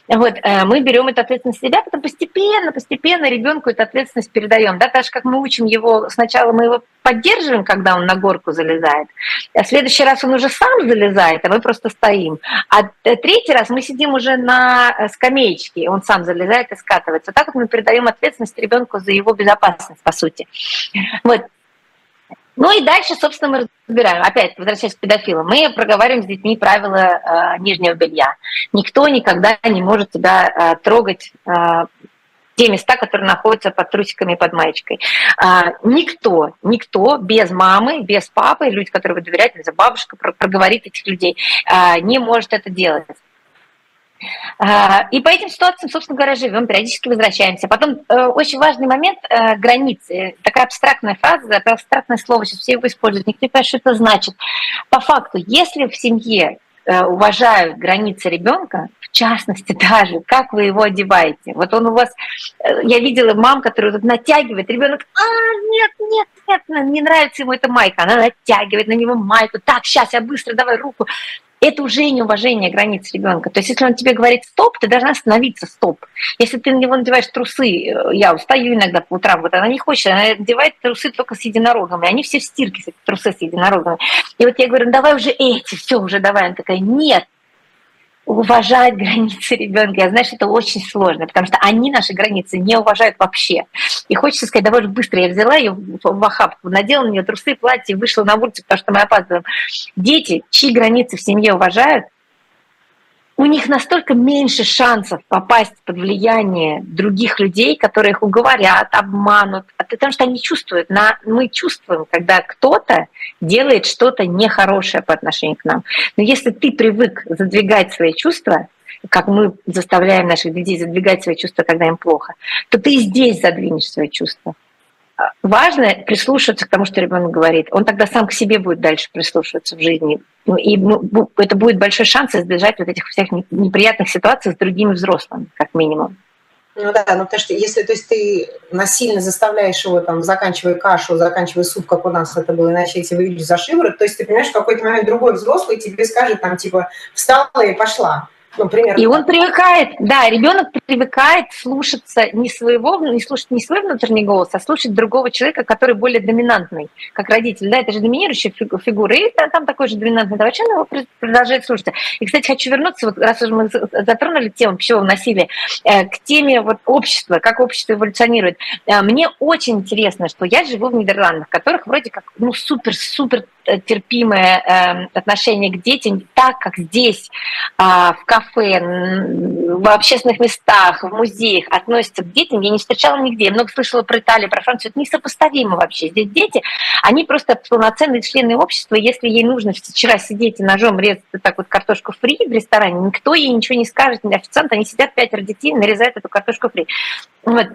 Speaker 2: Вот, э, мы берем эту ответственность себя, потом постепенно, постепенно ребенку эту ответственность передаем. Да, так же, как мы учим его, сначала мы его поддерживаем, когда он на горку залезает, а в следующий раз он уже сам залезает, а мы просто стоим. А третий раз мы сидим уже на э, скамеечке, он сам залезает и скатывается. Так вот мы передаем ответственность ребенку за его безопасность, по сути. Вот, ну и дальше, собственно, мы разбираем. Опять, возвращаясь к педофилам, мы проговариваем с детьми правила э, нижнего белья. Никто никогда не может тебя э, трогать э, те места, которые находятся под трусиками и под маечкой. А, никто, никто без мамы, без папы, люди, которые вы доверяете, бабушка проговорит этих людей, а, не может это делать. А, и по этим ситуациям, собственно говоря, живем, периодически возвращаемся. Потом э, очень важный момент э, границы. Такая абстрактная фраза, абстрактное слово, сейчас все его используют, никто не понимает, что это значит. По факту, если в семье э, уважают границы ребенка, в частности даже, как вы его одеваете. Вот он у вас, я видела мам, которая вот натягивает, ребенок, а, нет, нет, нет, не нравится ему эта майка, она натягивает на него майку, так, сейчас я быстро, давай руку это уже неуважение границ ребенка. То есть, если он тебе говорит стоп, ты должна остановиться стоп. Если ты на него надеваешь трусы, э, я устаю иногда по утрам, вот она не хочет, она надевает трусы только с единорогами, они все в стирке, трусы с единорогами. И вот я говорю, ну, давай уже эти, все уже давай. Она такая, нет, уважать границы ребенка. Я знаю, что это очень сложно, потому что они наши границы не уважают вообще. И хочется сказать, же быстро. Я взяла ее в охапку, надела на нее трусы, платье, вышла на улицу, потому что мы опаздываем. Дети, чьи границы в семье уважают, у них настолько меньше шансов попасть под влияние других людей, которые их уговорят, обманут, потому что они чувствуют. На, мы чувствуем, когда кто-то делает что-то нехорошее по отношению к нам. Но если ты привык задвигать свои чувства, как мы заставляем наших детей задвигать свои чувства, когда им плохо, то ты и здесь задвинешь свои чувства важно прислушиваться к тому, что ребенок говорит. Он тогда сам к себе будет дальше прислушиваться в жизни. Ну, и ну, это будет большой шанс избежать вот этих всех неприятных ситуаций с другими взрослыми, как минимум.
Speaker 1: Ну да, ну потому что если то есть ты насильно заставляешь его там, заканчивая кашу, заканчивая суп, как у нас это было, иначе если выйдешь за шиворот, то есть ты понимаешь, в какой-то момент другой взрослый тебе скажет там типа встала и пошла.
Speaker 2: Примерно. И он привыкает, да, ребенок привыкает слушаться не своего, не слушать не свой внутренний голос, а слушать другого человека, который более доминантный, как родитель. Да, это же доминирующая фигура, и там такой же доминантный давай, он его продолжает слушаться. И, кстати, хочу вернуться, вот раз уже мы затронули тему пищевого насилия, э, к теме вот общества, как общество эволюционирует. Э, мне очень интересно, что я живу в Нидерландах, в которых вроде как ну супер-супер терпимое э, отношение к детям, так как здесь а, в кафе, в общественных местах, в музеях относятся к детям, я не встречала нигде. Я много слышала про Италию, про Францию. Это несопоставимо вообще. Здесь дети, они просто полноценные члены общества. Если ей нужно вчера сидеть и ножом резать так вот картошку фри в ресторане, никто ей ничего не скажет, официант, они сидят пятеро детей, нарезают эту картошку фри. Вот.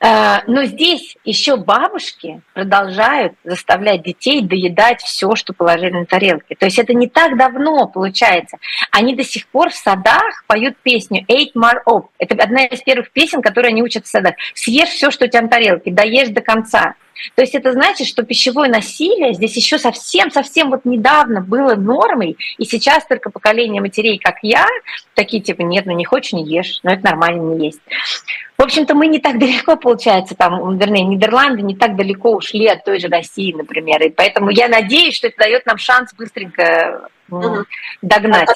Speaker 2: Э, но здесь еще бабушки продолжают заставлять детей доедать все, что положили на тарелки. То есть это не так давно получается. Они до сих пор в садах поют песню «Eight more up». Это одна из первых песен, которые они учат в садах. «Съешь все, что у тебя на тарелке, доешь до конца». То есть это значит, что пищевое насилие здесь еще совсем-совсем вот недавно было нормой, и сейчас только поколение матерей, как я, такие типа, нет, ну не хочешь, не ешь, но это нормально не есть. В общем-то, мы не так далеко, получается, там, вернее, Нидерланды не так далеко ушли от той же России, например, и поэтому я надеюсь, что это дает нам шанс быстренько угу. догнать.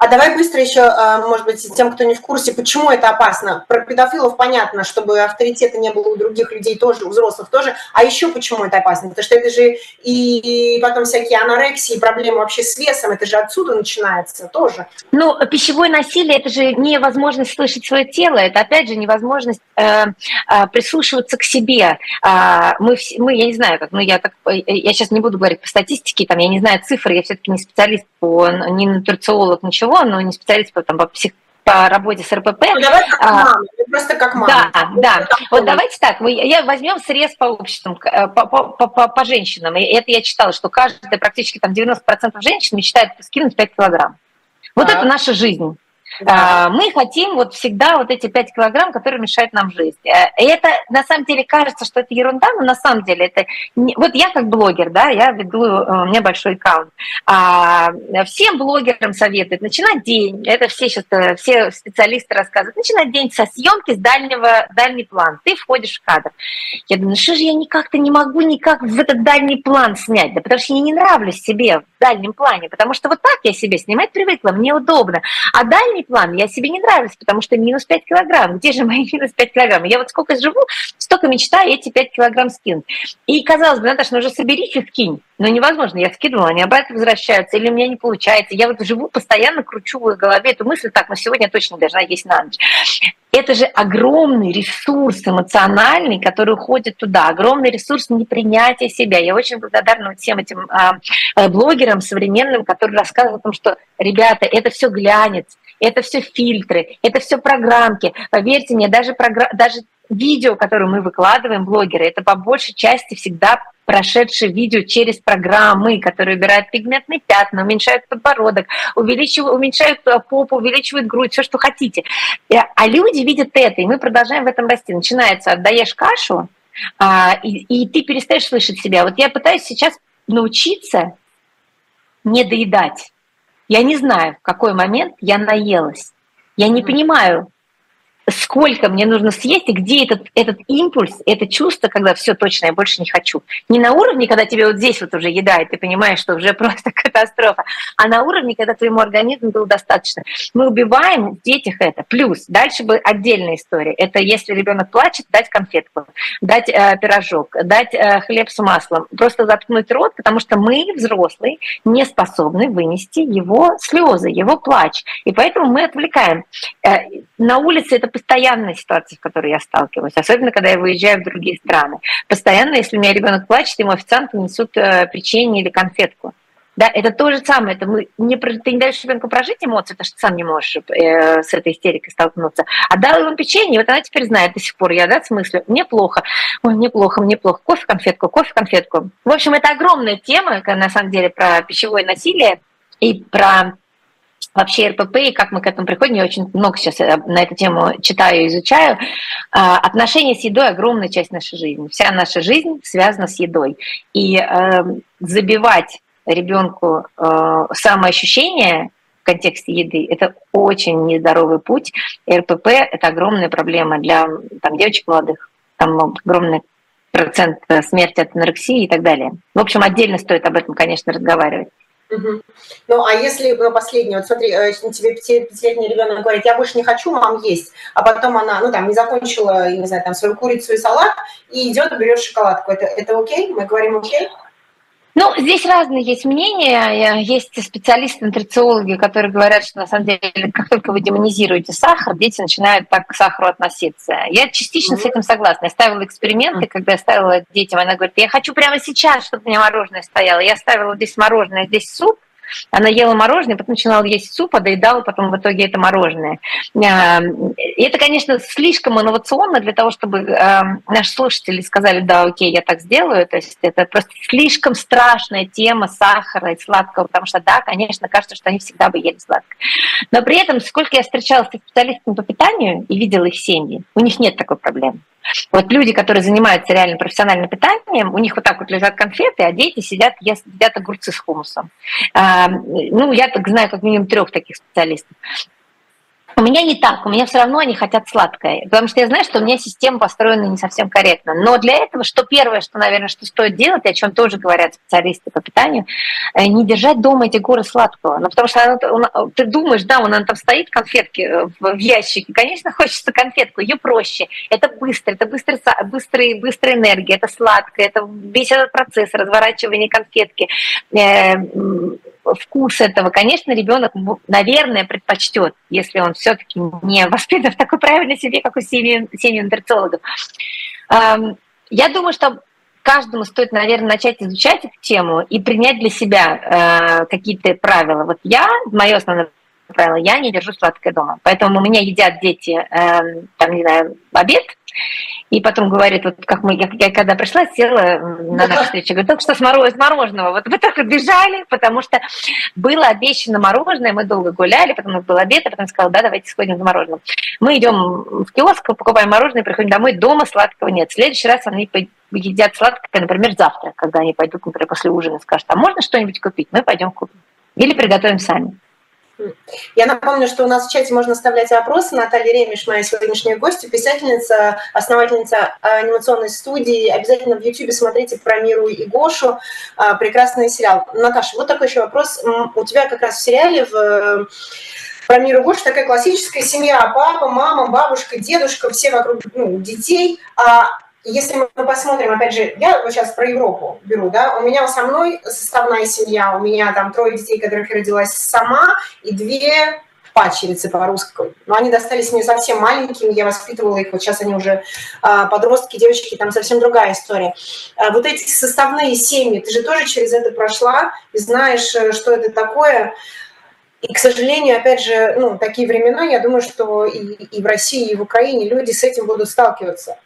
Speaker 1: А давай быстро еще, а, может быть, тем, кто не в курсе, почему это опасно. Про педофилов понятно, чтобы авторитета не было у других людей тоже, у взрослых тоже. А еще почему это опасно? Потому что это же и потом всякие анорексии, проблемы вообще с весом, это же отсюда начинается тоже.
Speaker 2: Ну, пищевое насилие – это же невозможность слышать свое тело, это, опять же, невозможность э, э, прислушиваться к себе. Э, мы, мы, я не знаю, как, ну, я, так, я сейчас не буду говорить по статистике, там, я не знаю цифры, я все-таки не специалист по, не нутрициолог, ничего, ничего, но не специалист по, там, по псих по работе с РПП. Ну,
Speaker 1: давай как а, мама, просто как мама.
Speaker 2: Да, да. Вот давайте так, мы, я возьмем срез по обществам, э, по, по, по, по женщинам. И это я читала, что каждая, практически там 90% женщин мечтает скинуть 5 килограмм. Вот а. это наша жизнь. А, мы хотим вот всегда вот эти 5 килограмм, которые мешают нам жить. Э, и это на самом деле кажется, что это ерунда, но на самом деле это... Не... Вот я как блогер, да, я веду, э, у меня большой аккаунт. А, всем блогерам советуют начинать день, это все сейчас, э, все специалисты рассказывают, начинать день со съемки с дальнего, дальний план. Ты входишь в кадр. Я думаю, что же я никак-то не могу никак в этот дальний план снять, да потому что я не нравлюсь себе в дальнем плане, потому что вот так я себе снимать привыкла, мне удобно. А дальний план я себе не нравлюсь, потому что минус 5 килограмм. Где же мои минус 5 килограмм? Я вот сколько живу, столько мечтаю эти 5 килограмм скинуть. И казалось бы, Наташа, ну уже соберись и скинь. Но невозможно, я скидывала, они обратно возвращаются, или у меня не получается. Я вот живу, постоянно кручу в голове эту мысль, так, но сегодня я точно должна есть на ночь. Это же огромный ресурс эмоциональный, который уходит туда, огромный ресурс непринятия себя. Я очень благодарна всем этим а, э, блогерам современным, которые рассказывают о том, что, ребята, это все глянец, это все фильтры, это все программки. Поверьте мне, даже, програ... даже видео, которое мы выкладываем, блогеры, это по большей части всегда прошедшие видео через программы, которые убирают пигментные пятна, уменьшают подбородок, увеличивают, уменьшают э, попу, увеличивают грудь, все, что хотите. Э, а люди видят это, и мы продолжаем в этом расти. Начинается, отдаешь кашу, а, и, и ты перестаешь слышать себя. Вот я пытаюсь сейчас научиться не доедать. Я не знаю, в какой момент я наелась. Я не понимаю, сколько мне нужно съесть и где этот, этот импульс, это чувство, когда все точно, я больше не хочу. Не на уровне, когда тебе вот здесь вот уже еда, и ты понимаешь, что уже просто катастрофа, а на уровне, когда твоему организму было достаточно. Мы убиваем в детях это. Плюс, дальше бы отдельная история. Это если ребенок плачет, дать конфетку, дать э, пирожок, дать э, хлеб с маслом, просто заткнуть рот, потому что мы, взрослые, не способны вынести его слезы, его плач. И поэтому мы отвлекаем. Э, на улице это постоянная ситуация, в которой я сталкиваюсь, особенно когда я выезжаю в другие страны. Постоянно, если у меня ребенок плачет, ему официанты несут э, печенье или конфетку. Да, это то же самое. Это мы не, ты не даешь ребенку прожить эмоции, потому что ты сам не можешь э, с этой истерикой столкнуться. А дал ему печенье, вот она теперь знает до сих пор, я, да, в смысле, мне плохо, ой, мне плохо, мне плохо, кофе, конфетку, кофе, конфетку. В общем, это огромная тема, на самом деле, про пищевое насилие и про вообще РПП и как мы к этому приходим. Я очень много сейчас э, на эту тему читаю и изучаю. А, отношения с едой – огромная часть нашей жизни. Вся наша жизнь связана с едой. И э, забивать ребенку э, самоощущение в контексте еды – это очень нездоровый путь. РПП – это огромная проблема для там, девочек молодых. Там огромный процент смерти от анорексии и так далее. В общем, отдельно стоит об этом, конечно, разговаривать.
Speaker 1: Ну, а если, ну, последнее, вот смотри, э, тебе пятилетний ребенок говорит, я больше не хочу, мам, есть, а потом она, ну, там, не закончила, не знаю, там, свою курицу и салат, и идет берет шоколадку, это, это окей? Мы говорим окей?
Speaker 2: Ну, здесь разные есть мнения. Есть специалисты, нутрициологи, которые говорят, что на самом деле, как только вы демонизируете сахар, дети начинают так к сахару относиться. Я частично mm-hmm. с этим согласна. Я ставила эксперименты, когда я ставила детям, она говорит, я хочу прямо сейчас, чтобы у меня мороженое стояло. Я ставила здесь мороженое, здесь суп, она ела мороженое, потом начинала есть суп, а доедала потом в итоге это мороженое. А, и это, конечно, слишком инновационно для того, чтобы а, наши слушатели сказали, да, окей, я так сделаю. То есть это просто слишком страшная тема сахара и сладкого, потому что, да, конечно, кажется, что они всегда бы ели сладкое. Но при этом, сколько я встречалась с специалистами по питанию и видела их семьи, у них нет такой проблемы. Вот люди, которые занимаются реально профессиональным питанием, у них вот так вот лежат конфеты, а дети сидят, едят огурцы с хумусом. А, ну, я так знаю как минимум трех таких специалистов. У меня не так, у меня все равно они хотят сладкое, потому что я знаю, что у меня система построена не совсем корректно. Но для этого, что первое, что, наверное, что стоит делать, о чем тоже говорят специалисты по питанию, э, не держать дома эти горы сладкого. Ну, потому что она, ты думаешь, да, он там стоит, конфетки э, в ящике, конечно, хочется конфетку, ее проще. Это быстро, это быстрый, быстрый, быстрая энергия, это сладкое, это весь этот процесс разворачивания конфетки э, вкус этого, конечно, ребенок, наверное, предпочтет, если он все-таки не воспитан в такой правильной себе, как у семьи, семьи нутрициологов. Я думаю, что каждому стоит, наверное, начать изучать эту тему и принять для себя э, какие-то правила. Вот я, мое основное правило, я не держу сладкое дома. Поэтому у меня едят дети, э, там, не знаю, обед, и потом говорит, вот как мы, я, я когда пришла, села на нашу встречу, говорю, только что с мороженого, вот вы так бежали, потому что было обещано мороженое, мы долго гуляли, потом был обед, а потом сказала, да, давайте сходим за мороженым. Мы идем в киоск, покупаем мороженое, приходим домой, дома сладкого нет. В следующий раз они едят сладкое, например, завтра, когда они пойдут, например, после ужина, скажут, а можно что-нибудь купить? Мы пойдем купим. Или приготовим сами.
Speaker 1: Я напомню, что у нас в чате можно оставлять вопросы. Наталья Ремеш, моя сегодняшняя гостья, писательница, основательница анимационной студии. Обязательно в YouTube смотрите про Миру и Гошу. А, прекрасный сериал. Наташа, вот такой еще вопрос. У тебя как раз в сериале в про Миру Гошу такая классическая семья. Папа, мама, бабушка, дедушка, все вокруг ну, детей. А если мы посмотрим, опять же, я вот сейчас про Европу беру, да, у меня со мной составная семья, у меня там трое детей, которых я родилась сама, и две пачерицы по-русски. Но они достались мне совсем маленькими, я воспитывала их, вот сейчас они уже а, подростки, девочки, там совсем другая история. А, вот эти составные семьи, ты же тоже через это прошла, и знаешь, э, что это такое. И, к сожалению, опять же, ну, такие времена, я думаю, что и, и в России, и в Украине люди с этим будут сталкиваться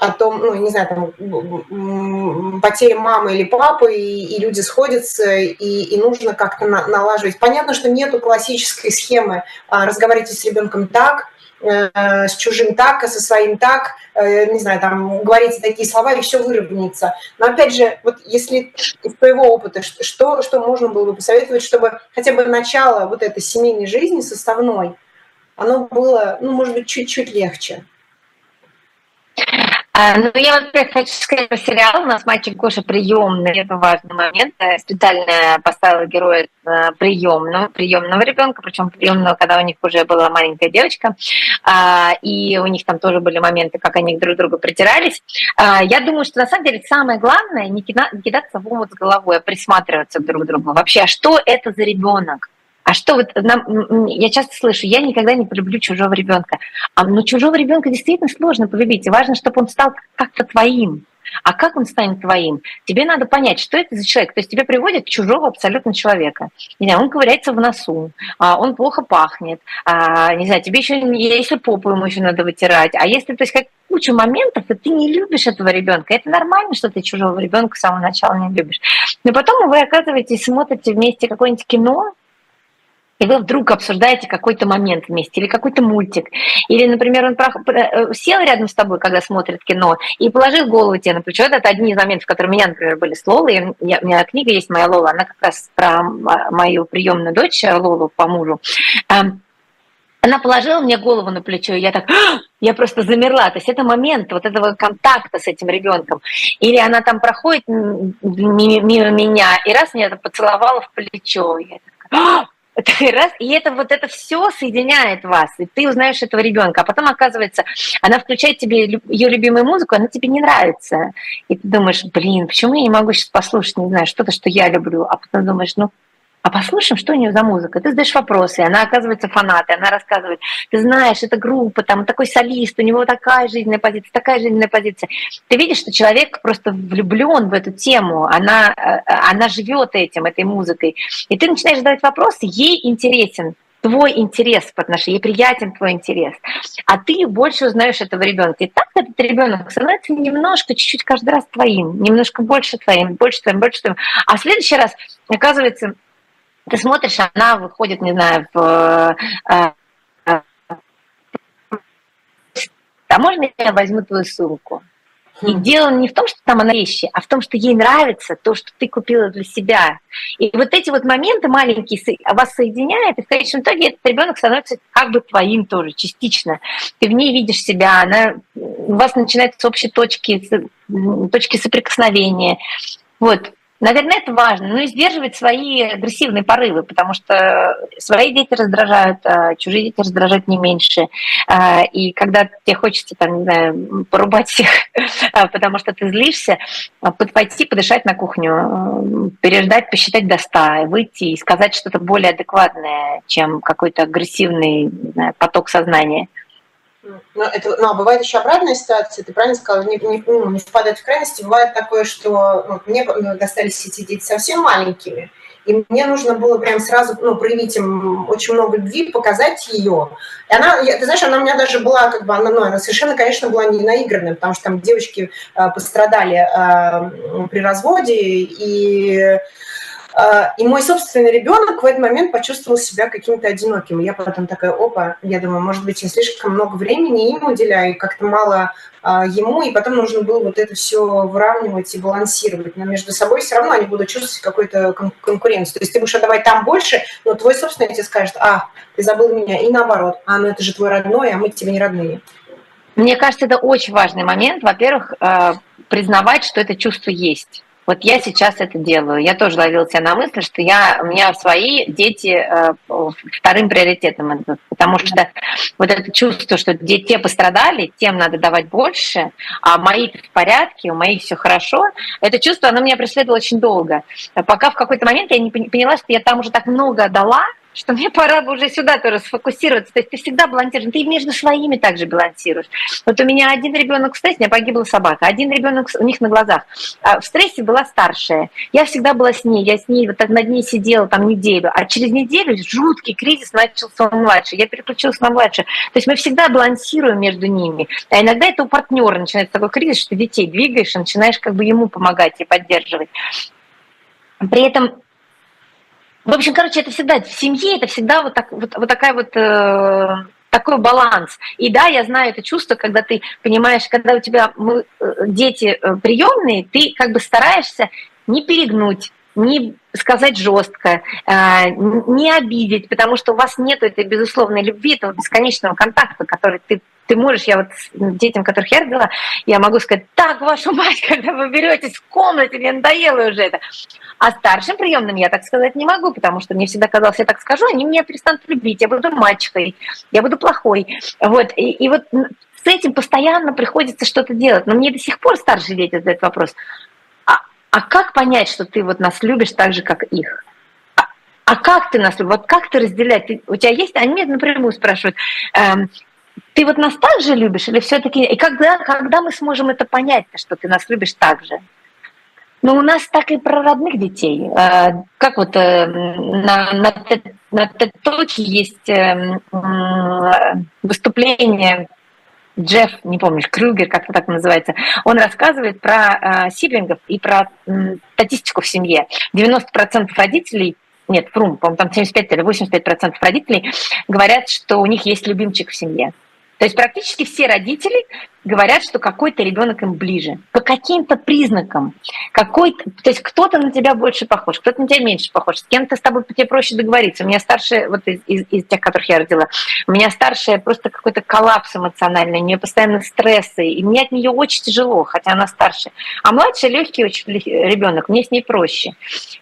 Speaker 1: о том, ну, не знаю, там, потеря мамы или папы, и, и люди сходятся, и, и нужно как-то на, налаживать. Понятно, что нету классической схемы а, разговаривать с ребенком так, э, с чужим так, а со своим так, э, не знаю, там, говорите такие слова, и все выровняется. Но опять же, вот если из твоего опыта, что, что можно было бы посоветовать, чтобы хотя бы начало вот этой семейной жизни составной, оно было, ну, может быть, чуть-чуть легче?
Speaker 2: А, ну, я, во-первых, хочу сказать про сериал. У нас мальчик Гоша приемный, это важный момент. Я специально поставила героя э, приемного, приемного ребенка, причем приемного, когда у них уже была маленькая девочка. А, и у них там тоже были моменты, как они друг к другу притирались. А, я думаю, что на самом деле самое главное не кидаться в омут с головой, а присматриваться друг к другу. Вообще, а что это за ребенок? А что вот нам, я часто слышу, я никогда не полюблю чужого ребенка. А, но чужого ребенка действительно сложно полюбить. И важно, чтобы он стал как-то твоим. А как он станет твоим? Тебе надо понять, что это за человек. То есть тебе приводят чужого абсолютно человека. Не знаю, он ковыряется в носу, а он плохо пахнет, а, не знаю, тебе еще, если попу ему еще надо вытирать. А если, то есть, как куча моментов, и ты не любишь этого ребенка, это нормально, что ты чужого ребенка с самого начала не любишь. Но потом вы оказываетесь, смотрите вместе какое-нибудь кино, и вы вдруг обсуждаете какой-то момент вместе, или какой-то мультик, или, например, он э, сел рядом с тобой, когда смотрит кино, и положил голову тебе на плечо. Это одни из моментов, которые у меня, например, были с Лолой. У меня книга есть «Моя Лола», она как раз про мою приемную дочь Лолу по мужу. Эм, она положила мне голову на плечо, и я так, «А!» я просто замерла. То есть это момент вот этого контакта с этим ребенком. Или она там проходит мимо меня, и раз меня поцеловала в плечо. Я так, «А!» раз, и это вот это все соединяет вас, и ты узнаешь этого ребенка, а потом оказывается, она включает тебе ее любимую музыку, она тебе не нравится, и ты думаешь, блин, почему я не могу сейчас послушать, не знаю, что-то, что я люблю, а потом думаешь, ну а послушаем, что у нее за музыка. Ты задаешь вопросы, она оказывается фанатой, она рассказывает, ты знаешь, это группа, там такой солист, у него такая жизненная позиция, такая жизненная позиция. Ты видишь, что человек просто влюблен в эту тему, она, э, она живет этим, этой музыкой. И ты начинаешь задавать вопросы, ей интересен твой интерес по отношению, ей приятен твой интерес, а ты больше узнаешь этого ребенка. И так этот ребенок становится немножко, чуть-чуть каждый раз твоим, немножко больше твоим, больше твоим, больше твоим. А в следующий раз, оказывается, ты смотришь, она выходит, не знаю, в... Э, э, а можно я возьму твою сумку? И дело не в том, что там она вещи, а в том, что ей нравится то, что ты купила для себя. И вот эти вот моменты маленькие вас соединяют, и в конечном итоге этот ребенок становится как бы твоим тоже, частично. Ты в ней видишь себя, она, у вас начинаются общие точки, точки соприкосновения. Вот. Наверное, это важно. Ну и сдерживать свои агрессивные порывы, потому что свои дети раздражают, а чужие дети раздражают не меньше. А, и когда тебе хочется, там, не знаю, порубать всех, а, потому что ты злишься, пойти подышать на кухню, переждать, посчитать до ста, выйти и сказать что-то более адекватное, чем какой-то агрессивный знаю, поток сознания.
Speaker 1: Ну, это, ну, а бывает еще обратная ситуация, ты правильно сказала, не, не, ну, не впадать в крайности. Бывает такое, что ну, мне достались эти дети совсем маленькими, и мне нужно было прям сразу ну, проявить им очень много любви, показать ее. И она, ты знаешь, она у меня даже была, как бы, она, ну, она совершенно, конечно, была не наигранная, потому что там девочки э, пострадали э, при разводе, и и мой собственный ребенок в этот момент почувствовал себя каким-то одиноким. Я потом такая, опа, я думаю, может быть, я слишком много времени им уделяю, как-то мало а, ему, и потом нужно было вот это все выравнивать и балансировать. Но между собой все равно они будут чувствовать какую-то конкуренцию. То есть ты будешь отдавать там больше, но твой собственный тебе скажет, а, ты забыл меня, и наоборот, а, ну это же твой родной, а мы тебе не родные.
Speaker 2: Мне кажется, это очень важный момент. Во-первых, а, признавать, что это чувство есть. Вот я сейчас это делаю. Я тоже ловила себя на мысли, что я, у меня свои дети э, вторым приоритетом потому что вот это чувство, что те пострадали, тем надо давать больше, а мои в порядке, у моих все хорошо, это чувство, оно меня преследовало очень долго. Пока в какой-то момент я не поняла, что я там уже так много дала, что мне пора бы уже сюда тоже сфокусироваться. То есть ты всегда балансируешь, ты между своими также балансируешь. Вот у меня один ребенок в стрессе, у меня погибла собака, один ребенок у них на глазах. А в стрессе была старшая. Я всегда была с ней, я с ней вот так над ней сидела там неделю, а через неделю жуткий кризис начался у младшей. Я переключилась на младшую. То есть мы всегда балансируем между ними. А иногда это у партнера начинается такой кризис, что детей двигаешь и начинаешь как бы ему помогать и поддерживать. При этом в общем, короче, это всегда в семье, это всегда вот, так, вот, вот такая вот э, такой баланс. И да, я знаю это чувство, когда ты понимаешь, когда у тебя мы, э, дети э, приемные, ты как бы стараешься не перегнуть, не сказать жестко, э, не обидеть, потому что у вас нет этой безусловной любви, этого бесконечного контакта, который ты ты можешь, я вот детям, которых я родила, я могу сказать, так, вашу мать, когда вы беретесь в комнате, мне надоело уже это. А старшим приемным я так сказать не могу, потому что мне всегда казалось, я так скажу, они меня перестанут любить, я буду мальчикой, я буду плохой. Вот, и, и вот с этим постоянно приходится что-то делать. Но мне до сих пор старшие дети задают вопрос, а, а как понять, что ты вот нас любишь так же, как их? А, а как ты нас любишь? Вот как ты разделять? Ты, у тебя есть? Они меня напрямую спрашивают, эм, ты вот нас так же любишь или все-таки... И когда, когда мы сможем это понять, что ты нас любишь так же? Ну, у нас так и про родных детей. Э, как вот э, на, на, на TED есть э, выступление Джефф, не помнишь, Крюгер, как-то так называется, он рассказывает про э, сиблингов и про э, статистику в семье. 90% родителей, нет, фрум, по-моему, там 75 или 85% родителей говорят, что у них есть любимчик в семье. То есть практически все родители говорят, что какой-то ребенок им ближе. По каким-то признакам. Какой -то, то есть кто-то на тебя больше похож, кто-то на тебя меньше похож. С кем-то с тобой тебе проще договориться. У меня старшая, вот из, из, из тех, которых я родила, у меня старшая просто какой-то коллапс эмоциональный, у нее постоянно стрессы, и мне от нее очень тяжело, хотя она старше. А младшая легкий очень ребенок, мне с ней проще.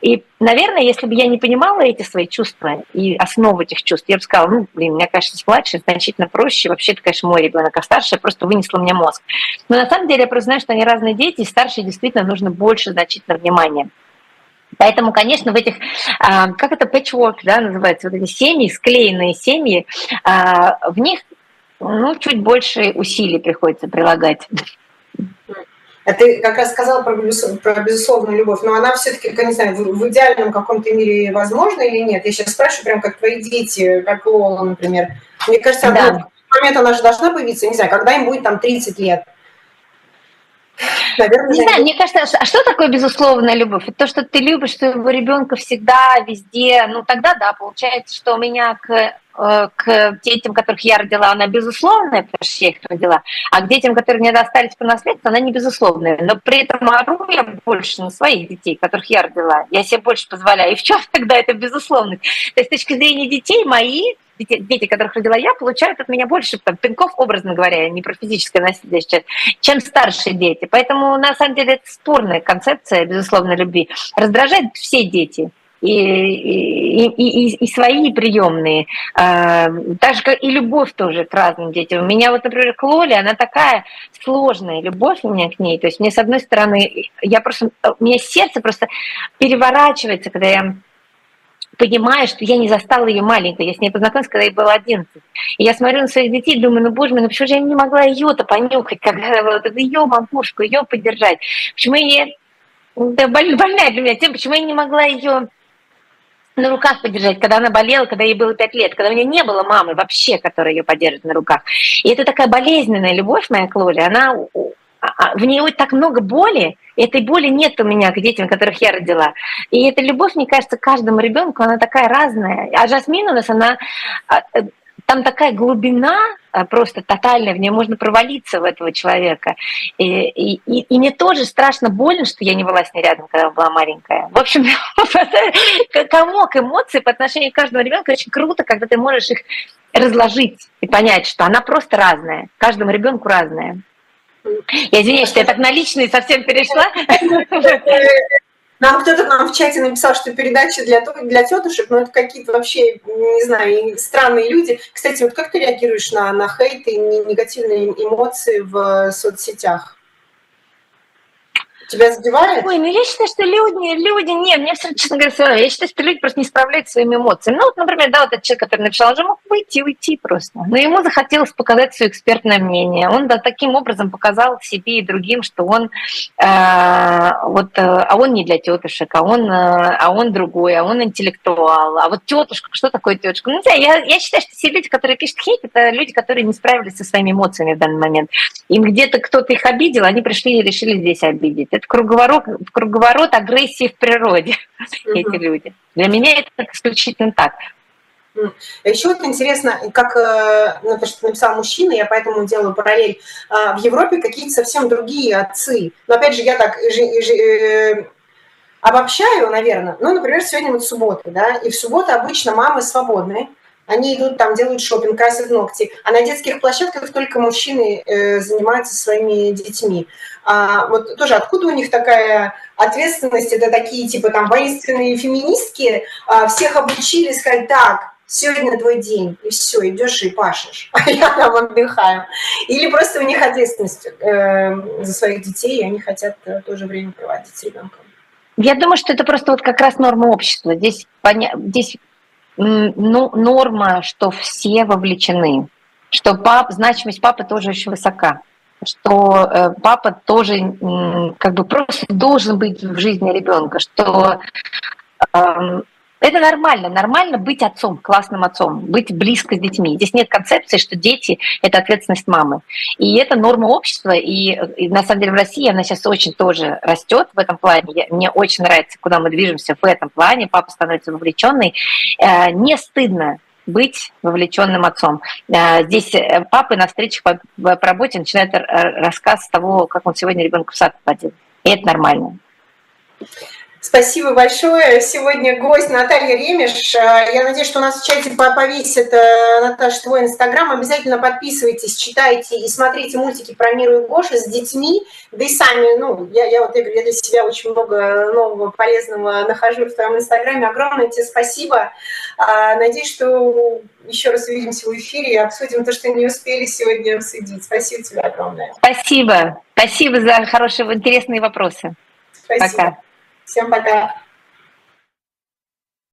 Speaker 2: И, наверное, если бы я не понимала эти свои чувства и основу этих чувств, я бы сказала, ну, блин, у меня, конечно, с младшей значительно проще, вообще это, конечно, мой ребенок, а старшая просто вынесла мне мозг. Но на самом деле я просто знаю, что они разные дети, и старшие действительно нужно больше значительно внимания. Поэтому, конечно, в этих, а, как это patchwork, да, называется, вот эти семьи, склеенные семьи, а, в них ну, чуть больше усилий приходится прилагать.
Speaker 1: А ты как раз сказала про, про безусловную любовь, но она все-таки, не знаю, в, идеальном каком-то мире возможна или нет? Я сейчас спрашиваю, прям как твои дети, как Лола, например. Мне кажется, да момент она же должна появиться, не знаю, когда им будет там 30 лет.
Speaker 2: Наверное, не знаю, мне кажется, а что такое безусловная любовь? Это то, что ты любишь своего ребенка всегда, везде. Ну, тогда да, получается, что у меня к э, к детям, которых я родила, она безусловная, потому что я их родила, а к детям, которые мне достались по наследству, она не безусловная. Но при этом ору я больше на своих детей, которых я родила. Я себе больше позволяю. И в чем тогда это безусловность? То есть с точки зрения детей мои дети, которых родила я, получают от меня больше там, пинков, образно говоря, не про физическое насилие сейчас, чем старшие дети. Поэтому, на самом деле, это спорная концепция, безусловно, любви. Раздражают все дети. И, и, и, и свои приемные, а, так же как и любовь тоже к разным детям. У меня вот, например, к Лоле, она такая сложная любовь у меня к ней. То есть мне, с одной стороны, я просто, у меня сердце просто переворачивается, когда я понимаю, что я не застала ее маленькой. Я с ней познакомилась, когда ей было 11. И я смотрю на своих детей, думаю, ну, боже мой, ну почему же я не могла ее-то понюхать, когда вот это ее макушку, ее поддержать? Почему я... Да, больная для меня тем, почему я не могла ее на руках поддержать, когда она болела, когда ей было пять лет, когда у нее не было мамы вообще, которая ее поддержит на руках. И это такая болезненная любовь моя к Лоле, она в ней так много боли, этой боли нет у меня к детям, которых я родила. И эта любовь, мне кажется, каждому ребенку, она такая разная. А Жасмин у нас, она а, э, там такая глубина просто тотальная, в нее можно провалиться в этого человека. И, и, и, и мне тоже страшно больно, что я не была с ней рядом, когда была маленькая. В общем, комок эмоций по отношению к каждому ребенку очень круто, когда ты можешь их разложить и понять, что она просто разная, каждому ребенку разная. Я извиняюсь, что я так на личные совсем перешла.
Speaker 1: Нам кто-то нам в чате написал, что передача для, для тетушек, ну это какие-то вообще, не знаю, странные люди. Кстати, вот как ты реагируешь на, на хейт и негативные эмоции в соцсетях? Тебя задевает?
Speaker 2: Ой, ну я считаю, что люди, люди, нет, мне все, честно говоря, Я считаю, что люди просто не справляются своими эмоциями. Ну, вот, например, да, вот этот человек, который написал, он же мог выйти, уйти просто. Но ему захотелось показать свое экспертное мнение. Он да, таким образом показал себе и другим, что он э, вот, э, а он не для тетушек, а он, э, а он другой, а он интеллектуал. А вот тетушка, что такое тетушка? Ну, я, я считаю, что все люди, которые пишут хейт, это люди, которые не справились со своими эмоциями в данный момент. Им где-то кто-то их обидел, они пришли и решили здесь обидеть это круговорот, круговорот агрессии в природе, угу. эти люди. Для меня это исключительно так.
Speaker 1: Еще вот интересно, как э, ну, то, что написал мужчина, я поэтому делаю параллель. А, в Европе какие-то совсем другие отцы. Но опять же, я так же, же, э, обобщаю, наверное. Ну, например, сегодня вот суббота, да, и в субботу обычно мамы свободные, они идут там, делают шопинг, красят ногти. А на детских площадках только мужчины э, занимаются своими детьми. А вот тоже откуда у них такая ответственность? Это такие типа там воинственные феминистки, а, всех обучили сказать, так, сегодня твой день, и все, идешь и пашешь, а я там отдыхаю. Или просто у них ответственность э, за своих детей, и они хотят э, тоже время проводить с ребенком.
Speaker 2: Я думаю, что это просто вот как раз норма общества. Здесь, поня... Здесь ну, норма, что все вовлечены, что пап, значимость папы тоже очень высока, что э, папа тоже как бы просто должен быть в жизни ребенка, что эм, это нормально, нормально быть отцом, классным отцом, быть близко с детьми. Здесь нет концепции, что дети – это ответственность мамы. И это норма общества, и, и на самом деле в России она сейчас очень тоже растет в этом плане. Я, мне очень нравится, куда мы движемся в этом плане, папа становится вовлеченный. Э, не стыдно быть вовлеченным отцом. Э, здесь э, папы на встречах по, по работе начинают рассказ того, как он сегодня ребенка в сад водил. И это нормально.
Speaker 1: Спасибо большое. Сегодня гость Наталья Ремеш. Э, я надеюсь, что у нас в чате повесит э, Наташа твой инстаграм. Обязательно подписывайтесь, читайте и смотрите мультики про Миру и Гошу с детьми. Да и сами, ну, я, я вот я, я для себя очень много нового полезного нахожу в твоем инстаграме. Огромное тебе спасибо. А, надеюсь, что еще раз увидимся в эфире и обсудим то, что не успели сегодня обсудить. Спасибо тебе огромное.
Speaker 2: Спасибо. Спасибо за хорошие, интересные вопросы.
Speaker 1: Спасибо. Пока. Всем пока.